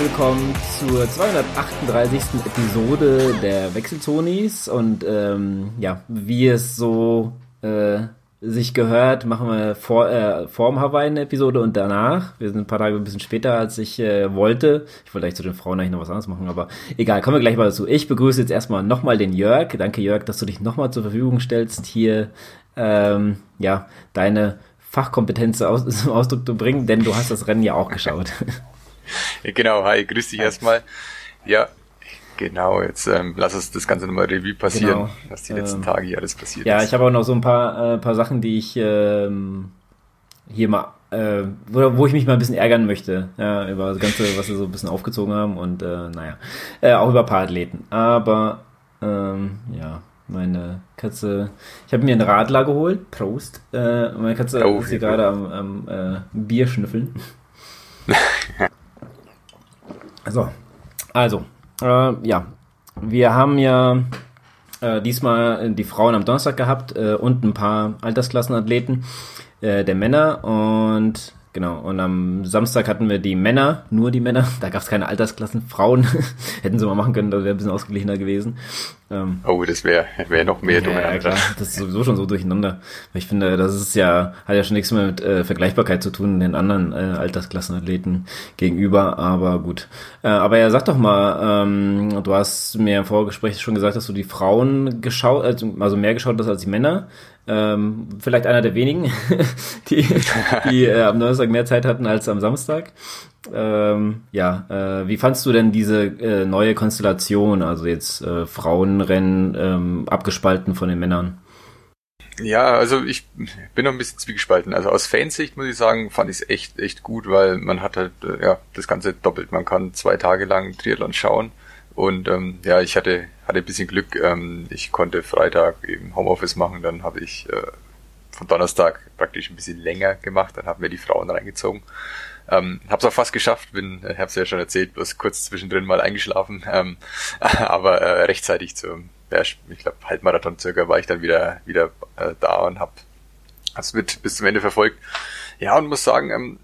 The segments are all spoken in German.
Willkommen zur 238. Episode der Wechselzonis und ähm, ja, wie es so äh, sich gehört, machen wir vor, äh, vor dem Hawaii eine Episode und danach. Wir sind ein paar Tage ein bisschen später, als ich äh, wollte. Ich wollte eigentlich zu den Frauen eigentlich noch was anderes machen, aber egal, kommen wir gleich mal dazu. Ich begrüße jetzt erstmal nochmal den Jörg. Danke Jörg, dass du dich nochmal zur Verfügung stellst, hier ähm, ja, deine Fachkompetenz aus, zum Ausdruck zu bringen, denn du hast das Rennen ja auch geschaut. genau, hi, grüß dich erstmal. Ja, Genau, jetzt ähm, lass uns das Ganze nochmal Revue passieren, genau. was die letzten ähm, Tage hier alles passiert ja, ist. Ja, ich habe auch noch so ein paar, äh, paar Sachen, die ich ähm, hier mal, äh, wo, wo ich mich mal ein bisschen ärgern möchte, ja, über das Ganze, was sie so ein bisschen aufgezogen haben und äh, naja, äh, auch über ein paar Athleten. Aber ähm, ja, meine Katze, ich habe mir einen Radler geholt, Prost. Äh, meine Katze oh, ist hier gerade am, am äh, Bier schnüffeln. so, also, äh, ja, wir haben ja äh, diesmal die Frauen am Donnerstag gehabt äh, und ein paar Altersklassenathleten äh, der Männer. Und Genau, und am Samstag hatten wir die Männer, nur die Männer, da gab es keine Altersklassen, Frauen, hätten sie mal machen können, das wäre ein bisschen ausgeglichener gewesen. Ähm, oh, das wäre wär noch mehr durcheinander. Ja, klar, das ist sowieso schon so durcheinander. Ich finde, das ist ja, hat ja schon nichts mehr mit äh, Vergleichbarkeit zu tun den anderen äh, Altersklassenathleten gegenüber, aber gut. Äh, aber ja, sag doch mal, ähm, du hast mir im Vorgespräch schon gesagt, dass du die Frauen geschaut, also, also mehr geschaut hast als die Männer. Ähm, vielleicht einer der wenigen, die, die äh, am Donnerstag mehr Zeit hatten als am Samstag. Ähm, ja, äh, wie fandst du denn diese äh, neue Konstellation, also jetzt äh, Frauenrennen ähm, abgespalten von den Männern? Ja, also ich bin noch ein bisschen zwiegespalten. Also aus Fansicht muss ich sagen, fand ich es echt, echt gut, weil man hat halt äh, ja das Ganze doppelt. Man kann zwei Tage lang Triathlon schauen und ähm, ja, ich hatte hatte ein bisschen Glück. Ähm, ich konnte Freitag eben Homeoffice machen, dann habe ich äh, von Donnerstag praktisch ein bisschen länger gemacht, dann haben wir die Frauen reingezogen. Ähm, hab's auch fast geschafft, bin, äh, hab's ja schon erzählt, bloß kurz zwischendrin mal eingeschlafen, ähm, aber äh, rechtzeitig zum, ja, ich glaube Halbmarathon circa war ich dann wieder wieder äh, da und hab hab's mit bis zum Ende verfolgt. Ja und muss sagen, ähm,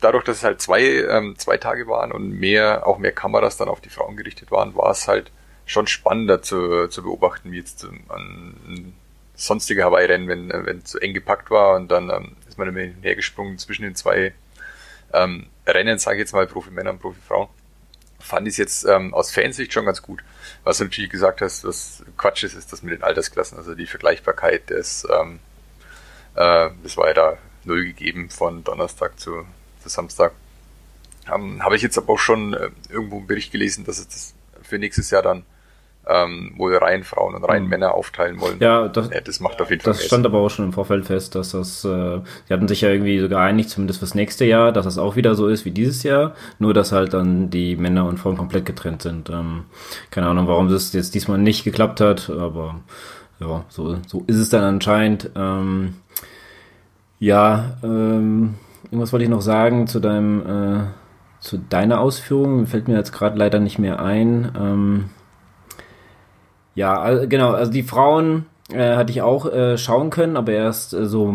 dadurch, dass es halt zwei ähm, zwei Tage waren und mehr auch mehr Kameras dann auf die Frauen gerichtet waren, war es halt schon spannender zu, zu beobachten, wie jetzt ähm, an sonstige Hawaii-Rennen, wenn wenn es so eng gepackt war und dann ähm, ist man immer hergesprungen zwischen den zwei ähm, Rennen, sage ich jetzt mal, Profi-Männer und Profi-Frauen, fand ich jetzt ähm, aus Fansicht schon ganz gut. Was du natürlich gesagt hast, was Quatsch ist, ist das mit den Altersklassen, also die Vergleichbarkeit des, ähm, äh, das war ja da null gegeben von Donnerstag zu, zu Samstag. Ähm, Habe ich jetzt aber auch schon äh, irgendwo einen Bericht gelesen, dass es das für nächstes Jahr dann ähm, wohl rein Frauen und rein mhm. Männer aufteilen wollen. Ja, das, ja, das macht auf jeden Fall. Das stand aber auch schon im Vorfeld fest, dass das, äh, die hatten sich ja irgendwie so geeinigt, zumindest fürs nächste Jahr, dass das auch wieder so ist wie dieses Jahr, nur dass halt dann die Männer und Frauen komplett getrennt sind. Ähm, keine Ahnung, warum das jetzt diesmal nicht geklappt hat, aber ja, so, so ist es dann anscheinend. Ähm, ja, ähm, irgendwas wollte ich noch sagen zu deinem, äh, zu deiner Ausführung, fällt mir jetzt gerade leider nicht mehr ein. Ähm, ja, also, genau, also die Frauen äh, hatte ich auch äh, schauen können, aber erst äh, so,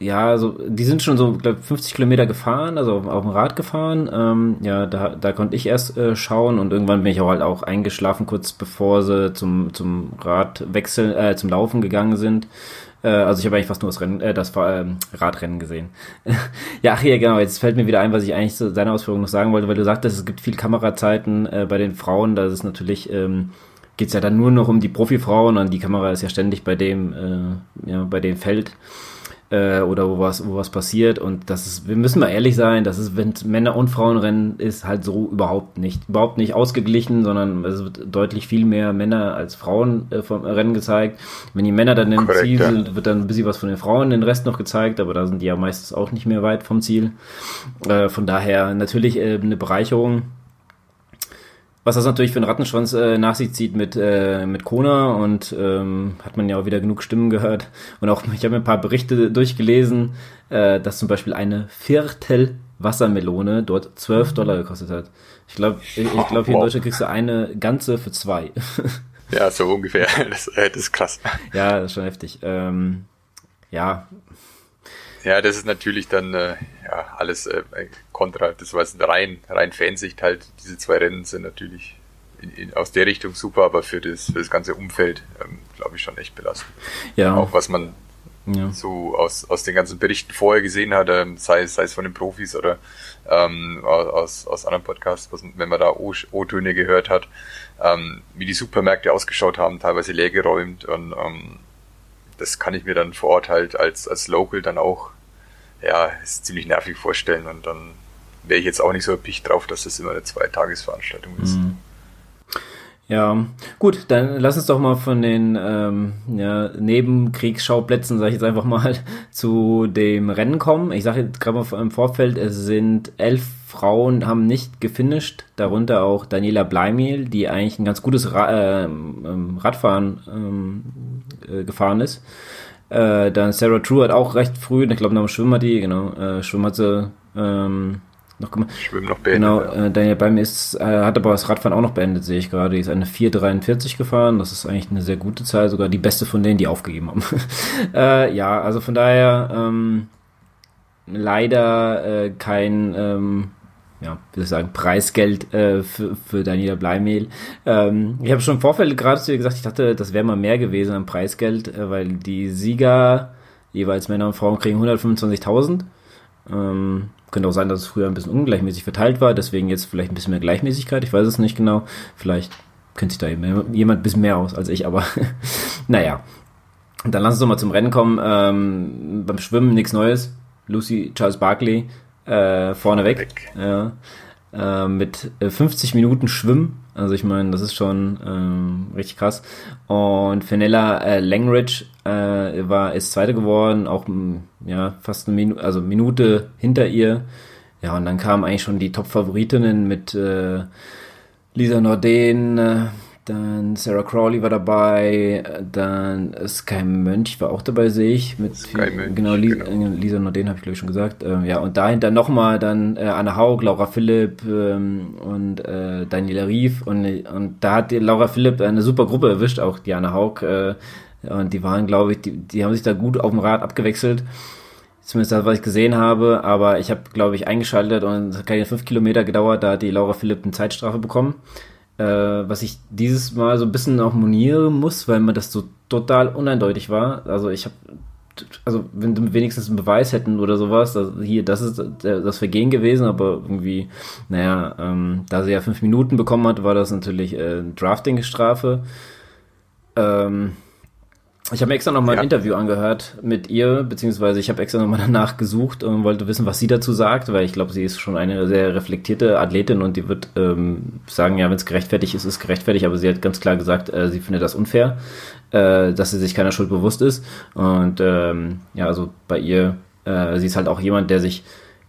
ja, so, die sind schon so, glaube 50 Kilometer gefahren, also auf, auf dem Rad gefahren. Ähm, ja, da, da konnte ich erst äh, schauen und irgendwann bin ich auch halt auch eingeschlafen, kurz bevor sie zum, zum Radwechsel, äh, zum Laufen gegangen sind. Äh, also ich habe eigentlich fast nur das, Rennen, äh, das äh, Radrennen gesehen. ja, ach ja, genau, jetzt fällt mir wieder ein, was ich eigentlich zu deiner Ausführung noch sagen wollte, weil du sagtest, es gibt viel Kamerazeiten äh, bei den Frauen, da ist natürlich, ähm, geht es ja dann nur noch um die Profifrauen und die Kamera ist ja ständig bei dem, äh, ja, bei dem Feld äh, oder wo was, wo was passiert. Und das ist, wir müssen mal ehrlich sein, das ist, wenn Männer- und Frauenrennen ist halt so überhaupt nicht, überhaupt nicht ausgeglichen, sondern es wird deutlich viel mehr Männer als Frauen äh, vom Rennen gezeigt. Wenn die Männer dann im Korrekt, Ziel ja. sind, wird dann ein bisschen was von den Frauen, den Rest noch gezeigt, aber da sind die ja meistens auch nicht mehr weit vom Ziel. Äh, von daher natürlich äh, eine Bereicherung was das natürlich für einen Rattenschwanz äh, nach sich zieht mit, äh, mit Kona und ähm, hat man ja auch wieder genug Stimmen gehört. Und auch, ich habe mir ein paar Berichte durchgelesen, äh, dass zum Beispiel eine Viertel Wassermelone dort 12 Dollar gekostet hat. Ich glaube, ich, ich glaube, hier in Deutschland kriegst du eine ganze für zwei. ja, so ungefähr. Das, äh, das ist krass. Ja, das ist schon heftig. Ähm, ja, ja, das ist natürlich dann, äh, ja, alles äh, kontra. Das war rein, rein Fansicht halt. Diese zwei Rennen sind natürlich in, in, aus der Richtung super, aber für das, für das ganze Umfeld, ähm, glaube ich, schon echt belastend. Ja. Auch was man ja. so aus, aus den ganzen Berichten vorher gesehen hat, ähm, sei, sei es von den Profis oder ähm, aus, aus anderen Podcasts, was, wenn man da O-Töne gehört hat, ähm, wie die Supermärkte ausgeschaut haben, teilweise leergeräumt und ähm, das kann ich mir dann vor Ort halt als, als Local dann auch, ja, ist ziemlich nervig vorstellen und dann wäre ich jetzt auch nicht so erpicht drauf, dass das immer eine Zweitagesveranstaltung ist. Mhm. Ja, gut, dann lass uns doch mal von den ähm, ja, Nebenkriegsschauplätzen, sage ich jetzt einfach mal, zu dem Rennen kommen. Ich sage jetzt gerade mal im Vorfeld, es sind elf Frauen, haben nicht gefinisht, darunter auch Daniela Bleimel, die eigentlich ein ganz gutes Ra äh, ähm, Radfahren ähm, äh, gefahren ist. Äh, dann Sarah True hat auch recht früh, ich glaube nach dem Schwimmen hat die, genau, äh, Schwimmen hat sie ähm, noch gemacht. Schwimmen noch beendet. Genau, äh, Daniel Beim ist, äh, hat aber das Radfahren auch noch beendet, sehe ich gerade. Die ist eine 4,43 gefahren. Das ist eigentlich eine sehr gute Zahl, sogar die beste von denen, die aufgegeben haben. äh, ja, also von daher ähm, leider äh, kein, ähm, ja, soll ich sagen, Preisgeld äh, für, für Daniela Bleimehl. Ähm, ich habe schon im Vorfeld gerade zu dir gesagt, ich dachte, das wäre mal mehr gewesen an Preisgeld, äh, weil die Sieger, jeweils Männer und Frauen, kriegen 125.000. Ähm, könnte auch sein, dass es früher ein bisschen ungleichmäßig verteilt war, deswegen jetzt vielleicht ein bisschen mehr Gleichmäßigkeit. Ich weiß es nicht genau. Vielleicht kennt sich da jemand ein bisschen mehr aus als ich, aber naja. Dann lass uns doch mal zum Rennen kommen. Ähm, beim Schwimmen nichts Neues. Lucy Charles Barkley äh, vorneweg. Weg. Ja. Äh, mit 50 Minuten Schwimmen also ich meine, das ist schon ähm, richtig krass. Und Fenella äh, Langridge äh, war ist Zweite geworden, auch ja fast eine Minute, also Minute hinter ihr. Ja, und dann kamen eigentlich schon die Top-Favoritinnen mit äh, Lisa Norden, äh, dann Sarah Crawley war dabei, dann Sky Mönch war auch dabei, sehe ich. Mit Sky Mönch, genau, Lisa, genau. Lisa Norden habe ich glaube ich schon gesagt. Ähm, ja, und dahinter nochmal dann äh, Anna Haug, Laura Philipp ähm, und äh, Daniela Rief. Und, und da hat die Laura Philipp eine super Gruppe erwischt, auch die Anna Haug. Äh, und die waren, glaube ich, die, die haben sich da gut auf dem Rad abgewechselt. Zumindest das, was ich gesehen habe. Aber ich habe, glaube ich, eingeschaltet und es hat keine fünf Kilometer gedauert, da hat die Laura Philipp eine Zeitstrafe bekommen äh, was ich dieses Mal so ein bisschen auch monieren muss, weil mir das so total uneindeutig war. Also ich habe, also wenn du wenigstens einen Beweis hätten oder sowas, also hier, das ist das Vergehen gewesen, aber irgendwie, naja, ähm, da sie ja fünf Minuten bekommen hat, war das natürlich äh, Drafting-Strafe. Ähm, ich habe mir extra nochmal ja. ein Interview angehört mit ihr, beziehungsweise ich habe extra nochmal danach gesucht und wollte wissen, was sie dazu sagt, weil ich glaube, sie ist schon eine sehr reflektierte Athletin und die wird ähm, sagen, ja, wenn es gerechtfertigt ist, ist gerechtfertigt, aber sie hat ganz klar gesagt, äh, sie findet das unfair, äh, dass sie sich keiner Schuld bewusst ist. Und ähm, ja, also bei ihr, äh, sie ist halt auch jemand, der sich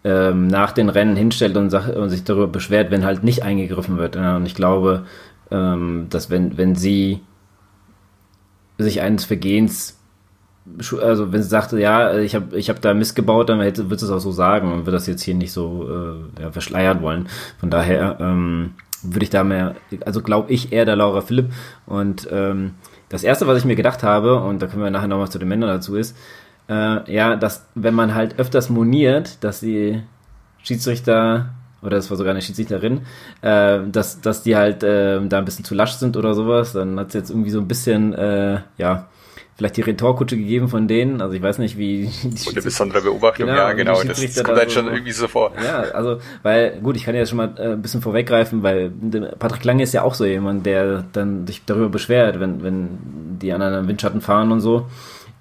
ähm, nach den Rennen hinstellt und, sagt, und sich darüber beschwert, wenn halt nicht eingegriffen wird. Ja, und ich glaube, ähm, dass wenn, wenn sie sich eines Vergehens also wenn sie sagte, ja, ich habe ich hab da Mist gebaut, dann hätte, wird es auch so sagen und wird das jetzt hier nicht so äh, ja, verschleiern wollen. Von daher ähm, würde ich da mehr, also glaube ich eher der Laura Philipp. Und ähm, das Erste, was ich mir gedacht habe, und da können wir nachher nochmal zu den Männern dazu, ist, äh, ja, dass wenn man halt öfters moniert, dass die Schiedsrichter oder das war sogar eine Schiedsrichterin, äh, dass, dass die halt äh, da ein bisschen zu lasch sind oder sowas. Dann hat es jetzt irgendwie so ein bisschen, äh, ja, vielleicht die Retourkutsche gegeben von denen. Also ich weiß nicht, wie. Die Unter besonderer Beobachtung, genau, ja, genau. Das, das kommt halt schon irgendwie so vor. Ja, also, weil, gut, ich kann ja schon mal äh, ein bisschen vorweggreifen, weil Patrick Lange ist ja auch so jemand, der dann sich darüber beschwert, wenn, wenn die anderen im Windschatten fahren und so.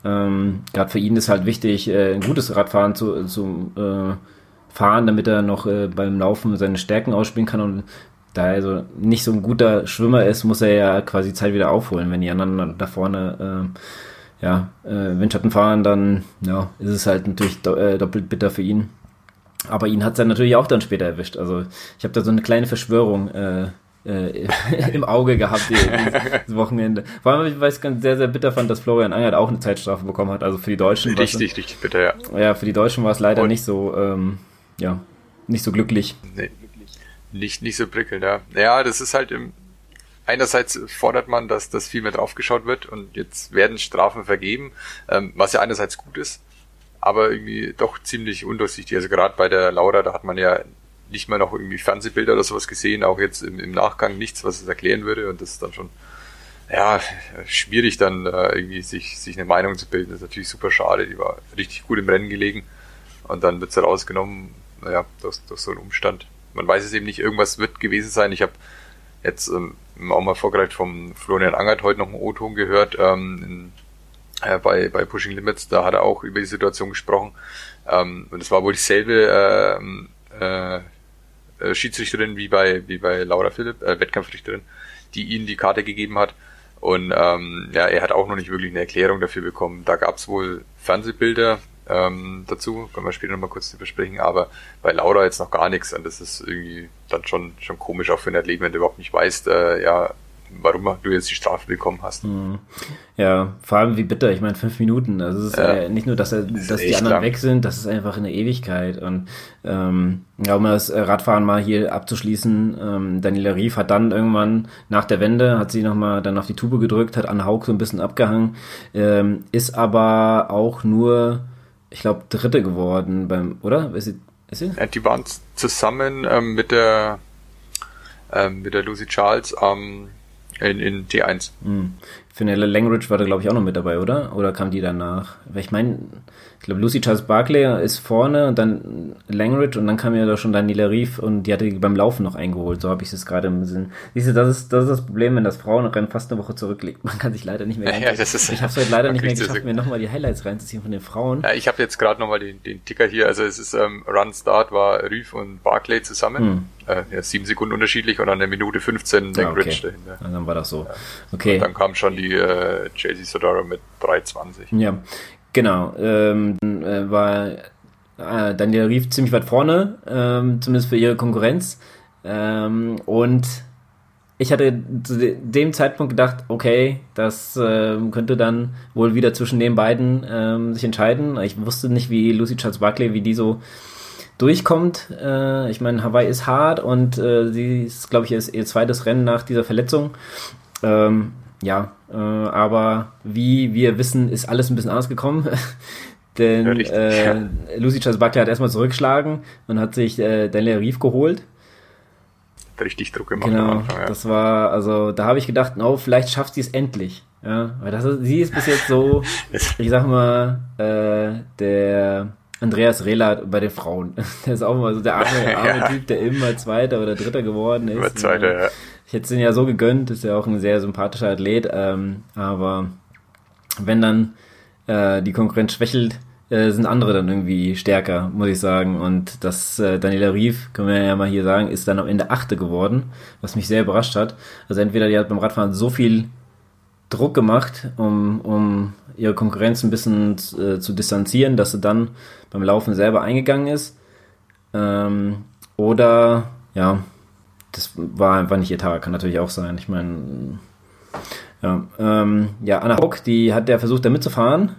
Ähm, Gerade für ihn ist halt wichtig, äh, ein gutes Radfahren zu, zu äh, fahren, damit er noch äh, beim Laufen seine Stärken ausspielen kann. Und da er also nicht so ein guter Schwimmer ist, muss er ja quasi Zeit wieder aufholen. Wenn die anderen da vorne äh, ja, äh, Windschatten fahren, dann ja, ist es halt natürlich do äh, doppelt bitter für ihn. Aber ihn hat es dann natürlich auch dann später erwischt. Also ich habe da so eine kleine Verschwörung äh, äh, im Auge gehabt dieses Wochenende. Vor allem, weil ich es ganz sehr, sehr bitter fand, dass Florian Angert auch eine Zeitstrafe bekommen hat. Also für die Deutschen. Richtig, richtig bitter, ja. Ja, für die Deutschen war es leider Und nicht so ähm, ja, nicht so glücklich. Nee, nicht, nicht so prickelnd, ja. Ja, das ist halt im, einerseits fordert man, dass das viel mehr draufgeschaut wird und jetzt werden Strafen vergeben, ähm, was ja einerseits gut ist, aber irgendwie doch ziemlich undurchsichtig. Also gerade bei der Laura, da hat man ja nicht mal noch irgendwie Fernsehbilder oder sowas gesehen, auch jetzt im, im Nachgang nichts, was es erklären würde und das ist dann schon ja, schwierig dann äh, irgendwie sich, sich eine Meinung zu bilden. Das ist natürlich super schade, die war richtig gut im Rennen gelegen und dann wird sie rausgenommen, naja, durch, durch so einen Umstand. Man weiß es eben nicht, irgendwas wird gewesen sein. Ich habe jetzt ähm, auch mal vorgereicht vom Florian Angert heute noch einen O-Ton gehört, ähm, in, äh, bei, bei Pushing Limits, da hat er auch über die Situation gesprochen. Ähm, und es war wohl dieselbe ähm, äh, äh, Schiedsrichterin wie bei, wie bei Laura Philipp, äh, Wettkampfrichterin, die ihnen die Karte gegeben hat. Und ähm, ja, er hat auch noch nicht wirklich eine Erklärung dafür bekommen. Da gab es wohl Fernsehbilder ähm, dazu, können wir später nochmal kurz besprechen, aber bei Laura jetzt noch gar nichts und das ist irgendwie dann schon, schon komisch auch für einen Athleten, wenn du überhaupt nicht weißt, äh, ja, warum du jetzt die Strafe bekommen hast. Mhm. Ja, vor allem wie bitter, ich meine fünf Minuten. Also es ist ja, äh, nicht nur, dass, er, dass die anderen lang. weg sind, das ist einfach eine Ewigkeit. Und ähm, ja, um das Radfahren mal hier abzuschließen, ähm, Daniela Rief hat dann irgendwann nach der Wende, hat sie nochmal dann auf die Tube gedrückt, hat Anne Haug so ein bisschen abgehangen, ähm, ist aber auch nur, ich glaube, Dritte geworden beim, oder? Ist sie, ist sie? Ja, die waren zusammen ähm, mit der ähm, mit der Lucy Charles am in, in T1. Hm. Finella Langridge war da, glaube ich, auch noch mit dabei, oder? Oder kam die danach? Weil ich meine, ich glaube, Lucy Charles Barclay ist vorne und dann Langridge und dann kam ja da schon Daniela Rief und die hatte beim Laufen noch eingeholt. So habe ich es gerade im Sinn. Siehst du, das ist, das ist das Problem, wenn das Frauenrennen fast eine Woche zurückliegt. Man kann sich leider nicht mehr. Ja, ja, das ist, ich habe es heute leider nicht mehr geschafft, mir nochmal die Highlights reinzuziehen von den Frauen. Ja, ich habe jetzt gerade nochmal den, den Ticker hier. Also es ist ähm, Run Start war Rief und Barclay zusammen. Hm. Äh, ja, sieben Sekunden unterschiedlich und dann eine Minute 15 Langridge ja, okay. dahinter. Und dann war das so. Okay. Und dann kam schon die äh, JC Sodaro mit 3,20. Ja, genau. Ähm, äh, war äh, Daniel Rief ziemlich weit vorne, ähm, zumindest für ihre Konkurrenz. Ähm, und ich hatte zu dem Zeitpunkt gedacht, okay, das äh, könnte dann wohl wieder zwischen den beiden ähm, sich entscheiden. Ich wusste nicht, wie Lucy Charles Barkley, wie die so durchkommt. Äh, ich meine, Hawaii ist hart und äh, sie ist, glaube ich, ihr, ihr zweites Rennen nach dieser Verletzung. Ähm, ja, äh, aber wie wir wissen, ist alles ein bisschen anders gekommen. Denn ja, richtig, äh, ja. Lucy Charles Buckley hat erstmal zurückgeschlagen und hat sich äh, Daniel Reef geholt. Richtig Druck gemacht genau, Anfang, ja. Das war, also da habe ich gedacht, oh, vielleicht schafft sie es endlich. Ja, weil das ist, sie ist bis jetzt so, ich sag mal, äh, der Andreas Rehler bei den Frauen. Der ist auch immer so der arme, arme ja. Typ, der immer Zweiter oder Dritter geworden ist. Immer Zweiter, ja. Ich hätte es ihn ja so gegönnt, ist ja auch ein sehr sympathischer Athlet, ähm, aber wenn dann äh, die Konkurrenz schwächelt, äh, sind andere dann irgendwie stärker, muss ich sagen. Und das äh, Daniela Rief, können wir ja mal hier sagen, ist dann am Ende Achte geworden, was mich sehr überrascht hat. Also entweder die hat beim Radfahren so viel Druck gemacht, um, um ihre Konkurrenz ein bisschen äh, zu distanzieren, dass sie dann beim Laufen selber eingegangen ist. Ähm, oder ja, das war einfach nicht ihr Tag, kann natürlich auch sein. Ich meine, ja, ähm, ja, Anna Hock, die hat ja versucht, da mitzufahren,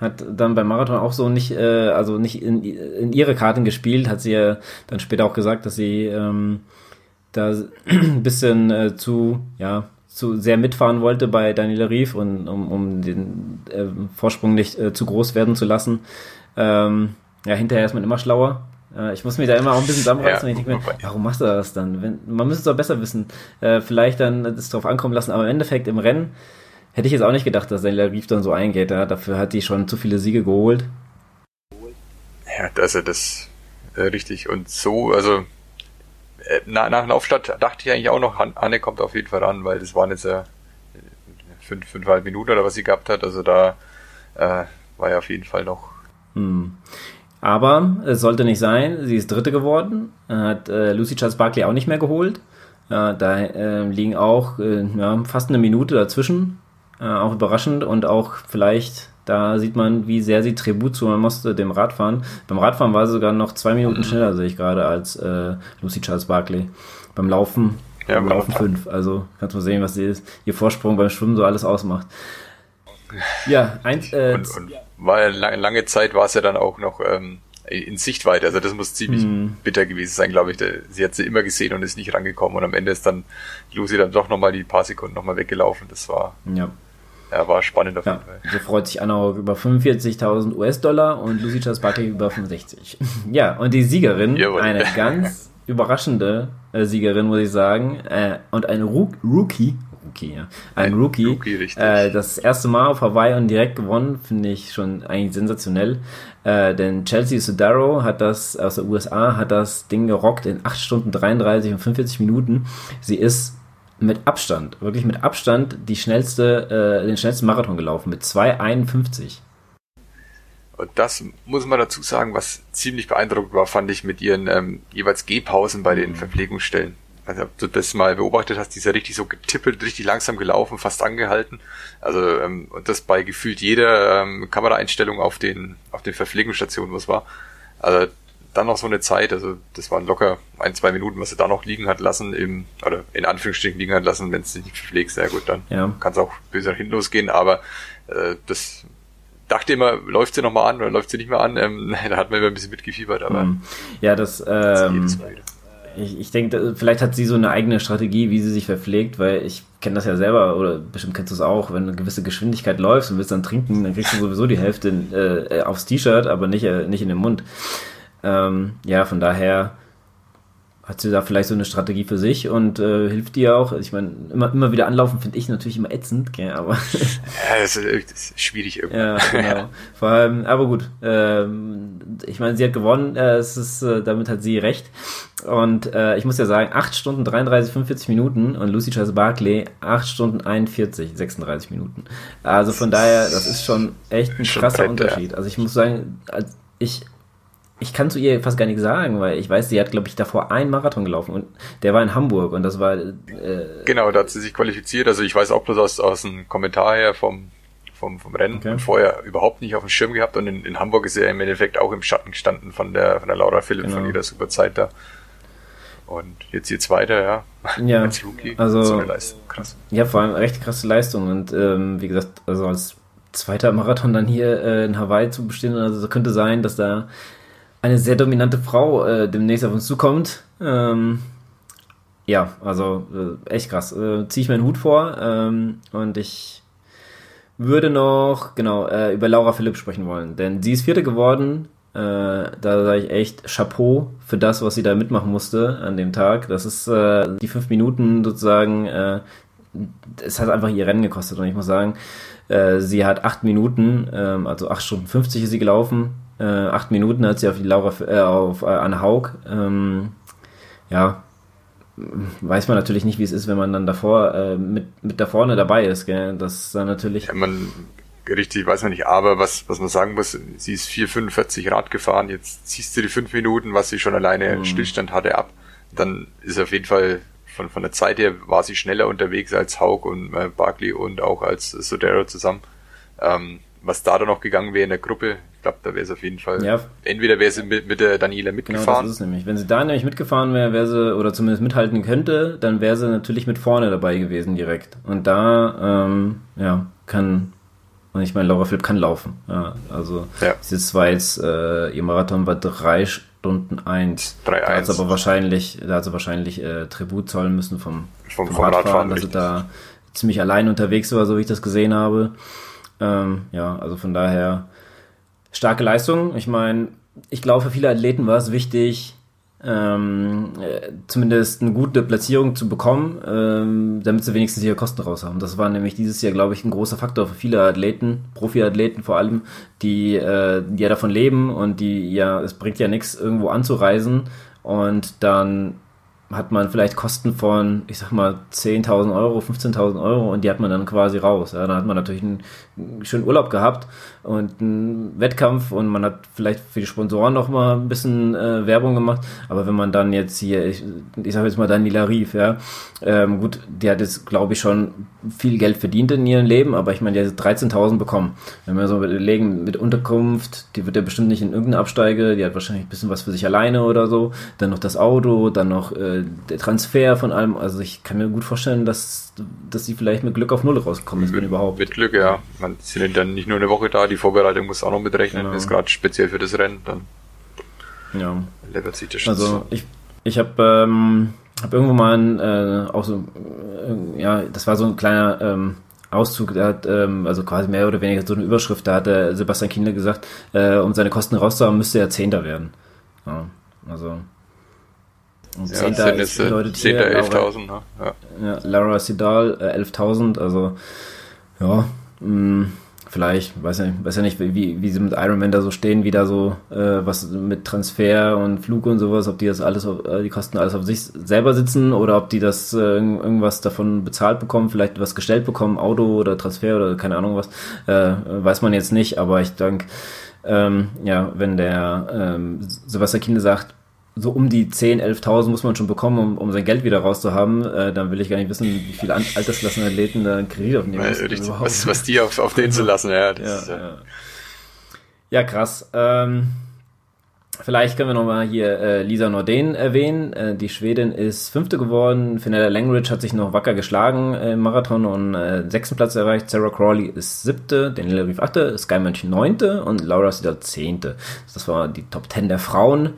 hat dann beim Marathon auch so nicht, äh, also nicht in, in ihre Karten gespielt, hat sie ja dann später auch gesagt, dass sie ähm, da ein bisschen äh, zu, ja, zu sehr mitfahren wollte bei Daniela Rief und um, um den äh, Vorsprung nicht äh, zu groß werden zu lassen. Ähm, ja, hinterher ist man immer schlauer. Äh, ich muss mich da immer auch ein bisschen zusammenreißen. Ja, ich denke mir, warum machst du das dann? Wenn, man müsste es doch besser wissen. Äh, vielleicht dann das drauf ankommen lassen, aber im Endeffekt im Rennen hätte ich jetzt auch nicht gedacht, dass Daniela Rief dann so eingeht. Ja? Dafür hat die schon zu viele Siege geholt. Ja, das ist das äh, richtig. Und so, also äh, nach, nach Laufstadt dachte ich eigentlich auch noch, Anne kommt auf jeden Fall ran, weil das waren jetzt ja fünf, fünfeinhalb Minuten oder was sie gehabt hat. Also da äh, war ja auf jeden Fall noch. Hm. Aber es sollte nicht sein. Sie ist Dritte geworden. Hat äh, Lucy Charles Barkley auch nicht mehr geholt. Äh, da äh, liegen auch äh, ja, fast eine Minute dazwischen. Äh, auch überraschend und auch vielleicht da sieht man, wie sehr sie Tribut zu musste dem Radfahren. Beim Radfahren war sie sogar noch zwei Minuten schneller, sehe ich gerade, als äh, Lucy Charles Barkley. Beim Laufen, ja, beim Laufen fünf. Also kannst du mal sehen, was sie ist, ihr Vorsprung beim Schwimmen so alles ausmacht. Ja, eins. Äh, und, und war lange, Zeit war es ja dann auch noch ähm, in Sichtweite. Also das muss ziemlich mm. bitter gewesen sein, glaube ich. Sie hat sie immer gesehen und ist nicht rangekommen und am Ende ist dann Lucy dann doch nochmal die paar Sekunden nochmal weggelaufen. Das war ja. ja, war spannend auf jeden ja, Fall. So freut sich Anna über 45.000 US-Dollar und Lucy Chasbaki über 65. ja, und die Siegerin, Jawohl. eine ganz überraschende äh, Siegerin, muss ich sagen, äh, und ein Rookie, Rookie, ja. Ein, ein Rookie. Rookie äh, das erste Mal auf Hawaii und direkt gewonnen, finde ich schon eigentlich sensationell. Äh, denn Chelsea Sodaro hat das aus der USA, hat das Ding gerockt in 8 Stunden 33 und 45 Minuten. Sie ist mit Abstand, wirklich mit Abstand die schnellste, äh, den schnellsten Marathon gelaufen mit 2,51. Und das muss man dazu sagen, was ziemlich beeindruckend war, fand ich mit ihren ähm, jeweils Gehpausen bei den mhm. Verpflegungsstellen. Also ob du das mal beobachtet hast, die ist ja richtig so getippelt, richtig langsam gelaufen, fast angehalten. Also ähm, und das bei gefühlt jeder ähm, Kameraeinstellung auf den auf den Verpflegungsstationen, was war. Also dann noch so eine Zeit, also das waren locker ein, zwei Minuten, was er da noch liegen hat lassen, im, oder in Anführungsstrichen liegen hat lassen, wenn es nicht verpflegst, sehr gut, dann ja. kann es auch böse nach hinten losgehen, aber äh, das dachte immer, läuft sie nochmal an oder läuft sie nicht mehr an, ähm, da hat man immer ein bisschen mitgefiebert, aber hm. ja, das, ähm, ich, ich denke, vielleicht hat sie so eine eigene Strategie, wie sie sich verpflegt, weil ich kenne das ja selber, oder bestimmt kennst du es auch, wenn du eine gewisse Geschwindigkeit läufst und willst dann trinken, dann kriegst du sowieso die Hälfte äh, aufs T-Shirt, aber nicht, äh, nicht in den Mund. Ähm, ja, von daher hat sie da vielleicht so eine Strategie für sich und äh, hilft dir auch. Ich meine, immer, immer wieder anlaufen finde ich natürlich immer ätzend, gell, aber. ja, das ist, das ist schwierig irgendwie. Ja, genau. Vor allem, aber gut. Ähm, ich meine, sie hat gewonnen, äh, es ist, äh, damit hat sie recht. Und äh, ich muss ja sagen, 8 Stunden 33, 45 Minuten und Lucy Charles Barkley 8 Stunden 41, 36 Minuten. Also von daher, das ist schon echt ein krasser Unterschied. Also ich muss sagen, als ich ich kann zu ihr fast gar nichts sagen, weil ich weiß, sie hat, glaube ich, davor einen Marathon gelaufen und der war in Hamburg und das war. Äh, genau, da hat sie sich qualifiziert. Also ich weiß auch bloß aus, aus einem Kommentar her vom, vom, vom Rennen okay. und vorher überhaupt nicht auf dem Schirm gehabt und in, in Hamburg ist er im Endeffekt auch im Schatten gestanden von der, von der Laura Philipp, genau. von ihrer super Zeit da. Und jetzt ihr zweiter, ja. Ja, als Rookie. Also, so eine Leistung. Krass. Ja, vor allem recht krasse Leistung. Und ähm, wie gesagt, also als zweiter Marathon dann hier äh, in Hawaii zu bestehen, also könnte sein, dass da eine sehr dominante Frau äh, demnächst auf uns zukommt. Ähm, ja, also äh, echt krass. Äh, Ziehe ich meinen Hut vor ähm, und ich würde noch genau äh, über Laura Philipp sprechen wollen, denn sie ist Vierte geworden. Äh, da sage ich echt Chapeau für das, was sie da mitmachen musste an dem Tag. Das ist äh, die fünf Minuten sozusagen. Äh, es hat einfach ihr Rennen gekostet und ich muss sagen, sie hat acht Minuten, ähm, also acht Stunden 50 ist sie gelaufen äh, acht Minuten hat sie auf die Laura, äh, auf äh, Anne Haug. Ähm, ja, weiß man natürlich nicht, wie es ist, wenn man dann davor äh, mit, mit da vorne dabei ist. Gell? Das dann natürlich. Ja, man richtig weiß man nicht, aber was, was man sagen muss, sie ist 4,45 Rad gefahren, jetzt ziehst du die fünf Minuten, was sie schon alleine mhm. Stillstand hatte, ab. Dann ist auf jeden Fall von, von der Zeit her war sie schneller unterwegs als Haug und äh, Barkley und auch als Sodero zusammen. Ähm, was da dann noch gegangen wäre in der Gruppe, ich glaube, da wäre es auf jeden Fall. Ja. Entweder wäre sie mit, mit der Daniela mitgefahren. Genau, das ist es nämlich. Wenn sie da nämlich mitgefahren wäre, wäre sie, oder zumindest mithalten könnte, dann wäre sie natürlich mit vorne dabei gewesen direkt. Und da, ähm, ja, kann, und ich meine, Laura Philipp kann laufen. Ja, also, ja. sie zwar jetzt, äh, ihr Marathon war drei Stunden eins. Drei da hat aber wahrscheinlich, da hat sie wahrscheinlich äh, Tribut zollen müssen vom, vom, vom Radfahren, Radfahren dass sie da ziemlich allein unterwegs war, so wie ich das gesehen habe. Ähm, ja, also von daher, starke Leistung. Ich meine, ich glaube, für viele Athleten war es wichtig, ähm, äh, zumindest eine gute Platzierung zu bekommen, ähm, damit sie wenigstens ihre Kosten raus haben. Das war nämlich dieses Jahr, glaube ich, ein großer Faktor für viele Athleten, Profiathleten vor allem, die, äh, die ja davon leben und die ja, es bringt ja nichts, irgendwo anzureisen und dann hat man vielleicht Kosten von, ich sag mal, 10.000 Euro, 15.000 Euro und die hat man dann quasi raus. Ja, dann hat man natürlich einen schönen Urlaub gehabt und einen Wettkampf und man hat vielleicht für die Sponsoren noch mal ein bisschen äh, Werbung gemacht. Aber wenn man dann jetzt hier, ich, ich sage jetzt mal Daniela Rief, ja, ähm, gut, die hat jetzt, glaube ich, schon viel Geld verdient in ihrem Leben, aber ich meine, die hat 13.000 bekommen. Wenn wir so überlegen, mit Unterkunft, die wird ja bestimmt nicht in irgendeine Absteige, die hat wahrscheinlich ein bisschen was für sich alleine oder so. Dann noch das Auto, dann noch äh, der Transfer von allem. Also ich kann mir gut vorstellen, dass, dass sie vielleicht mit Glück auf Null rauskommen ist, wenn überhaupt. Mit Glück, ja. Man sind dann nicht nur eine Woche da, die Vorbereitung muss auch noch mitrechnen, genau. ist gerade speziell für das Rennen, dann ja. levert sich das schon Also so. ich, ich habe ähm, hab irgendwo mal ein, äh, auch so, äh, ja, das war so ein kleiner ähm, Auszug, da hat, ähm, also quasi mehr oder weniger so eine Überschrift, da hat der Sebastian Kienle gesagt, äh, um seine Kosten rauszuhaben, müsste er Zehnter werden. Ja, also. Und ja, Zehnter ist, bedeutet 10. 11.000, ne? Ja. ja. Laura Sidal, äh, 11.000, also, ja, mh, mm, vielleicht, weiß ja nicht, weiß ja nicht, wie, wie sie mit Iron Man da so stehen, wie da so äh, was mit Transfer und Flug und sowas, ob die das alles, auf, äh, die Kosten alles auf sich selber sitzen oder ob die das äh, irgendwas davon bezahlt bekommen, vielleicht was gestellt bekommen, Auto oder Transfer oder keine Ahnung was, äh, weiß man jetzt nicht, aber ich denke, ähm, ja, wenn der ähm, Sebastian Kienle sagt, so um die 10, 11.000 muss man schon bekommen, um, um sein Geld wieder rauszuhaben. Äh, dann will ich gar nicht wissen, wie viele altersgelassene Athleten da einen Kredit aufnehmen müssen. Was, was die auf, auf den zu lassen, ja. Ja, ist, ja. ja, krass. Ähm, vielleicht können wir nochmal hier äh, Lisa Norden erwähnen. Äh, die Schwedin ist Fünfte geworden. Fenella Langridge hat sich noch wacker geschlagen äh, im Marathon und äh, sechsten Platz erreicht. Sarah Crawley ist Siebte, Daniela Rief Achte, Sky Mönch Neunte und Laura Siedler Zehnte. Das war die Top Ten der Frauen.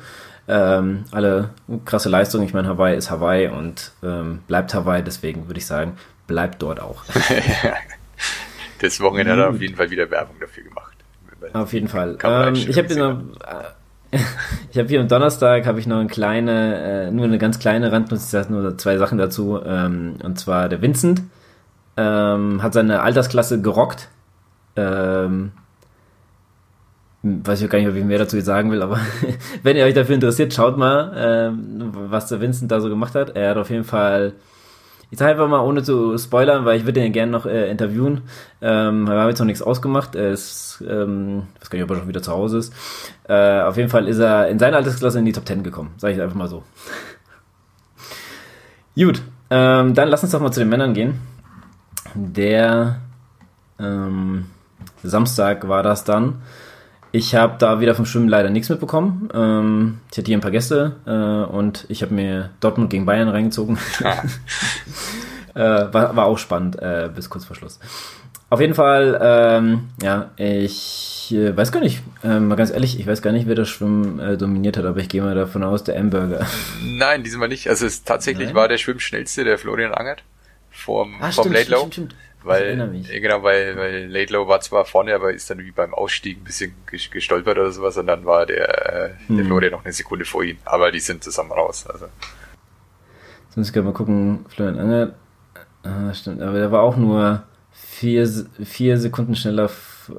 Ähm, alle krasse Leistungen. Ich meine, Hawaii ist Hawaii und ähm, bleibt Hawaii, deswegen würde ich sagen, bleibt dort auch. das Wochenende hat er auf jeden Fall wieder Werbung dafür gemacht. Auf jeden Fall. Ähm, ich habe hier habe hier am Donnerstag habe ich noch eine kleine, äh, nur eine ganz kleine Randnotiz, nur zwei Sachen dazu. Ähm, und zwar der Vincent ähm, hat seine Altersklasse gerockt. Ähm, weiß ich gar nicht, ob ich mehr dazu sagen will, aber wenn ihr euch dafür interessiert, schaut mal, ähm, was der Vincent da so gemacht hat. Er hat auf jeden Fall, ich sage einfach mal, ohne zu spoilern, weil ich würde ihn gerne noch äh, interviewen. Ähm, wir haben jetzt noch nichts ausgemacht. Er ist, ähm, ich weiß gar nicht, ob er schon wieder zu Hause ist. Äh, auf jeden Fall ist er in seiner Altersklasse in die Top 10 gekommen, sage ich einfach mal so. Gut, ähm, dann lass uns doch mal zu den Männern gehen. Der ähm, Samstag war das dann. Ich habe da wieder vom Schwimmen leider nichts mitbekommen. Ähm, ich hatte hier ein paar Gäste äh, und ich habe mir Dortmund gegen Bayern reingezogen. äh, war, war auch spannend äh, bis kurz vor Schluss. Auf jeden Fall, ähm, ja, ich äh, weiß gar nicht, ähm, mal ganz ehrlich, ich weiß gar nicht, wer das Schwimmen äh, dominiert hat, aber ich gehe mal davon aus, der Amberger. Nein, diesmal nicht. Also es tatsächlich Nein? war der Schwimmschnellste der Florian Angert vom, ah, vom stimmt, Late Low. Stimmt, stimmt. Weil, genau, weil, weil Laidlow war zwar vorne, aber ist dann wie beim Ausstieg ein bisschen gestolpert oder sowas und dann war der, äh, hm. der Florian noch eine Sekunde vor ihm. Aber die sind zusammen raus. Also. Sonst können wir gucken, Florian Anger, ah, stimmt, aber der war auch nur vier, vier Sekunden schneller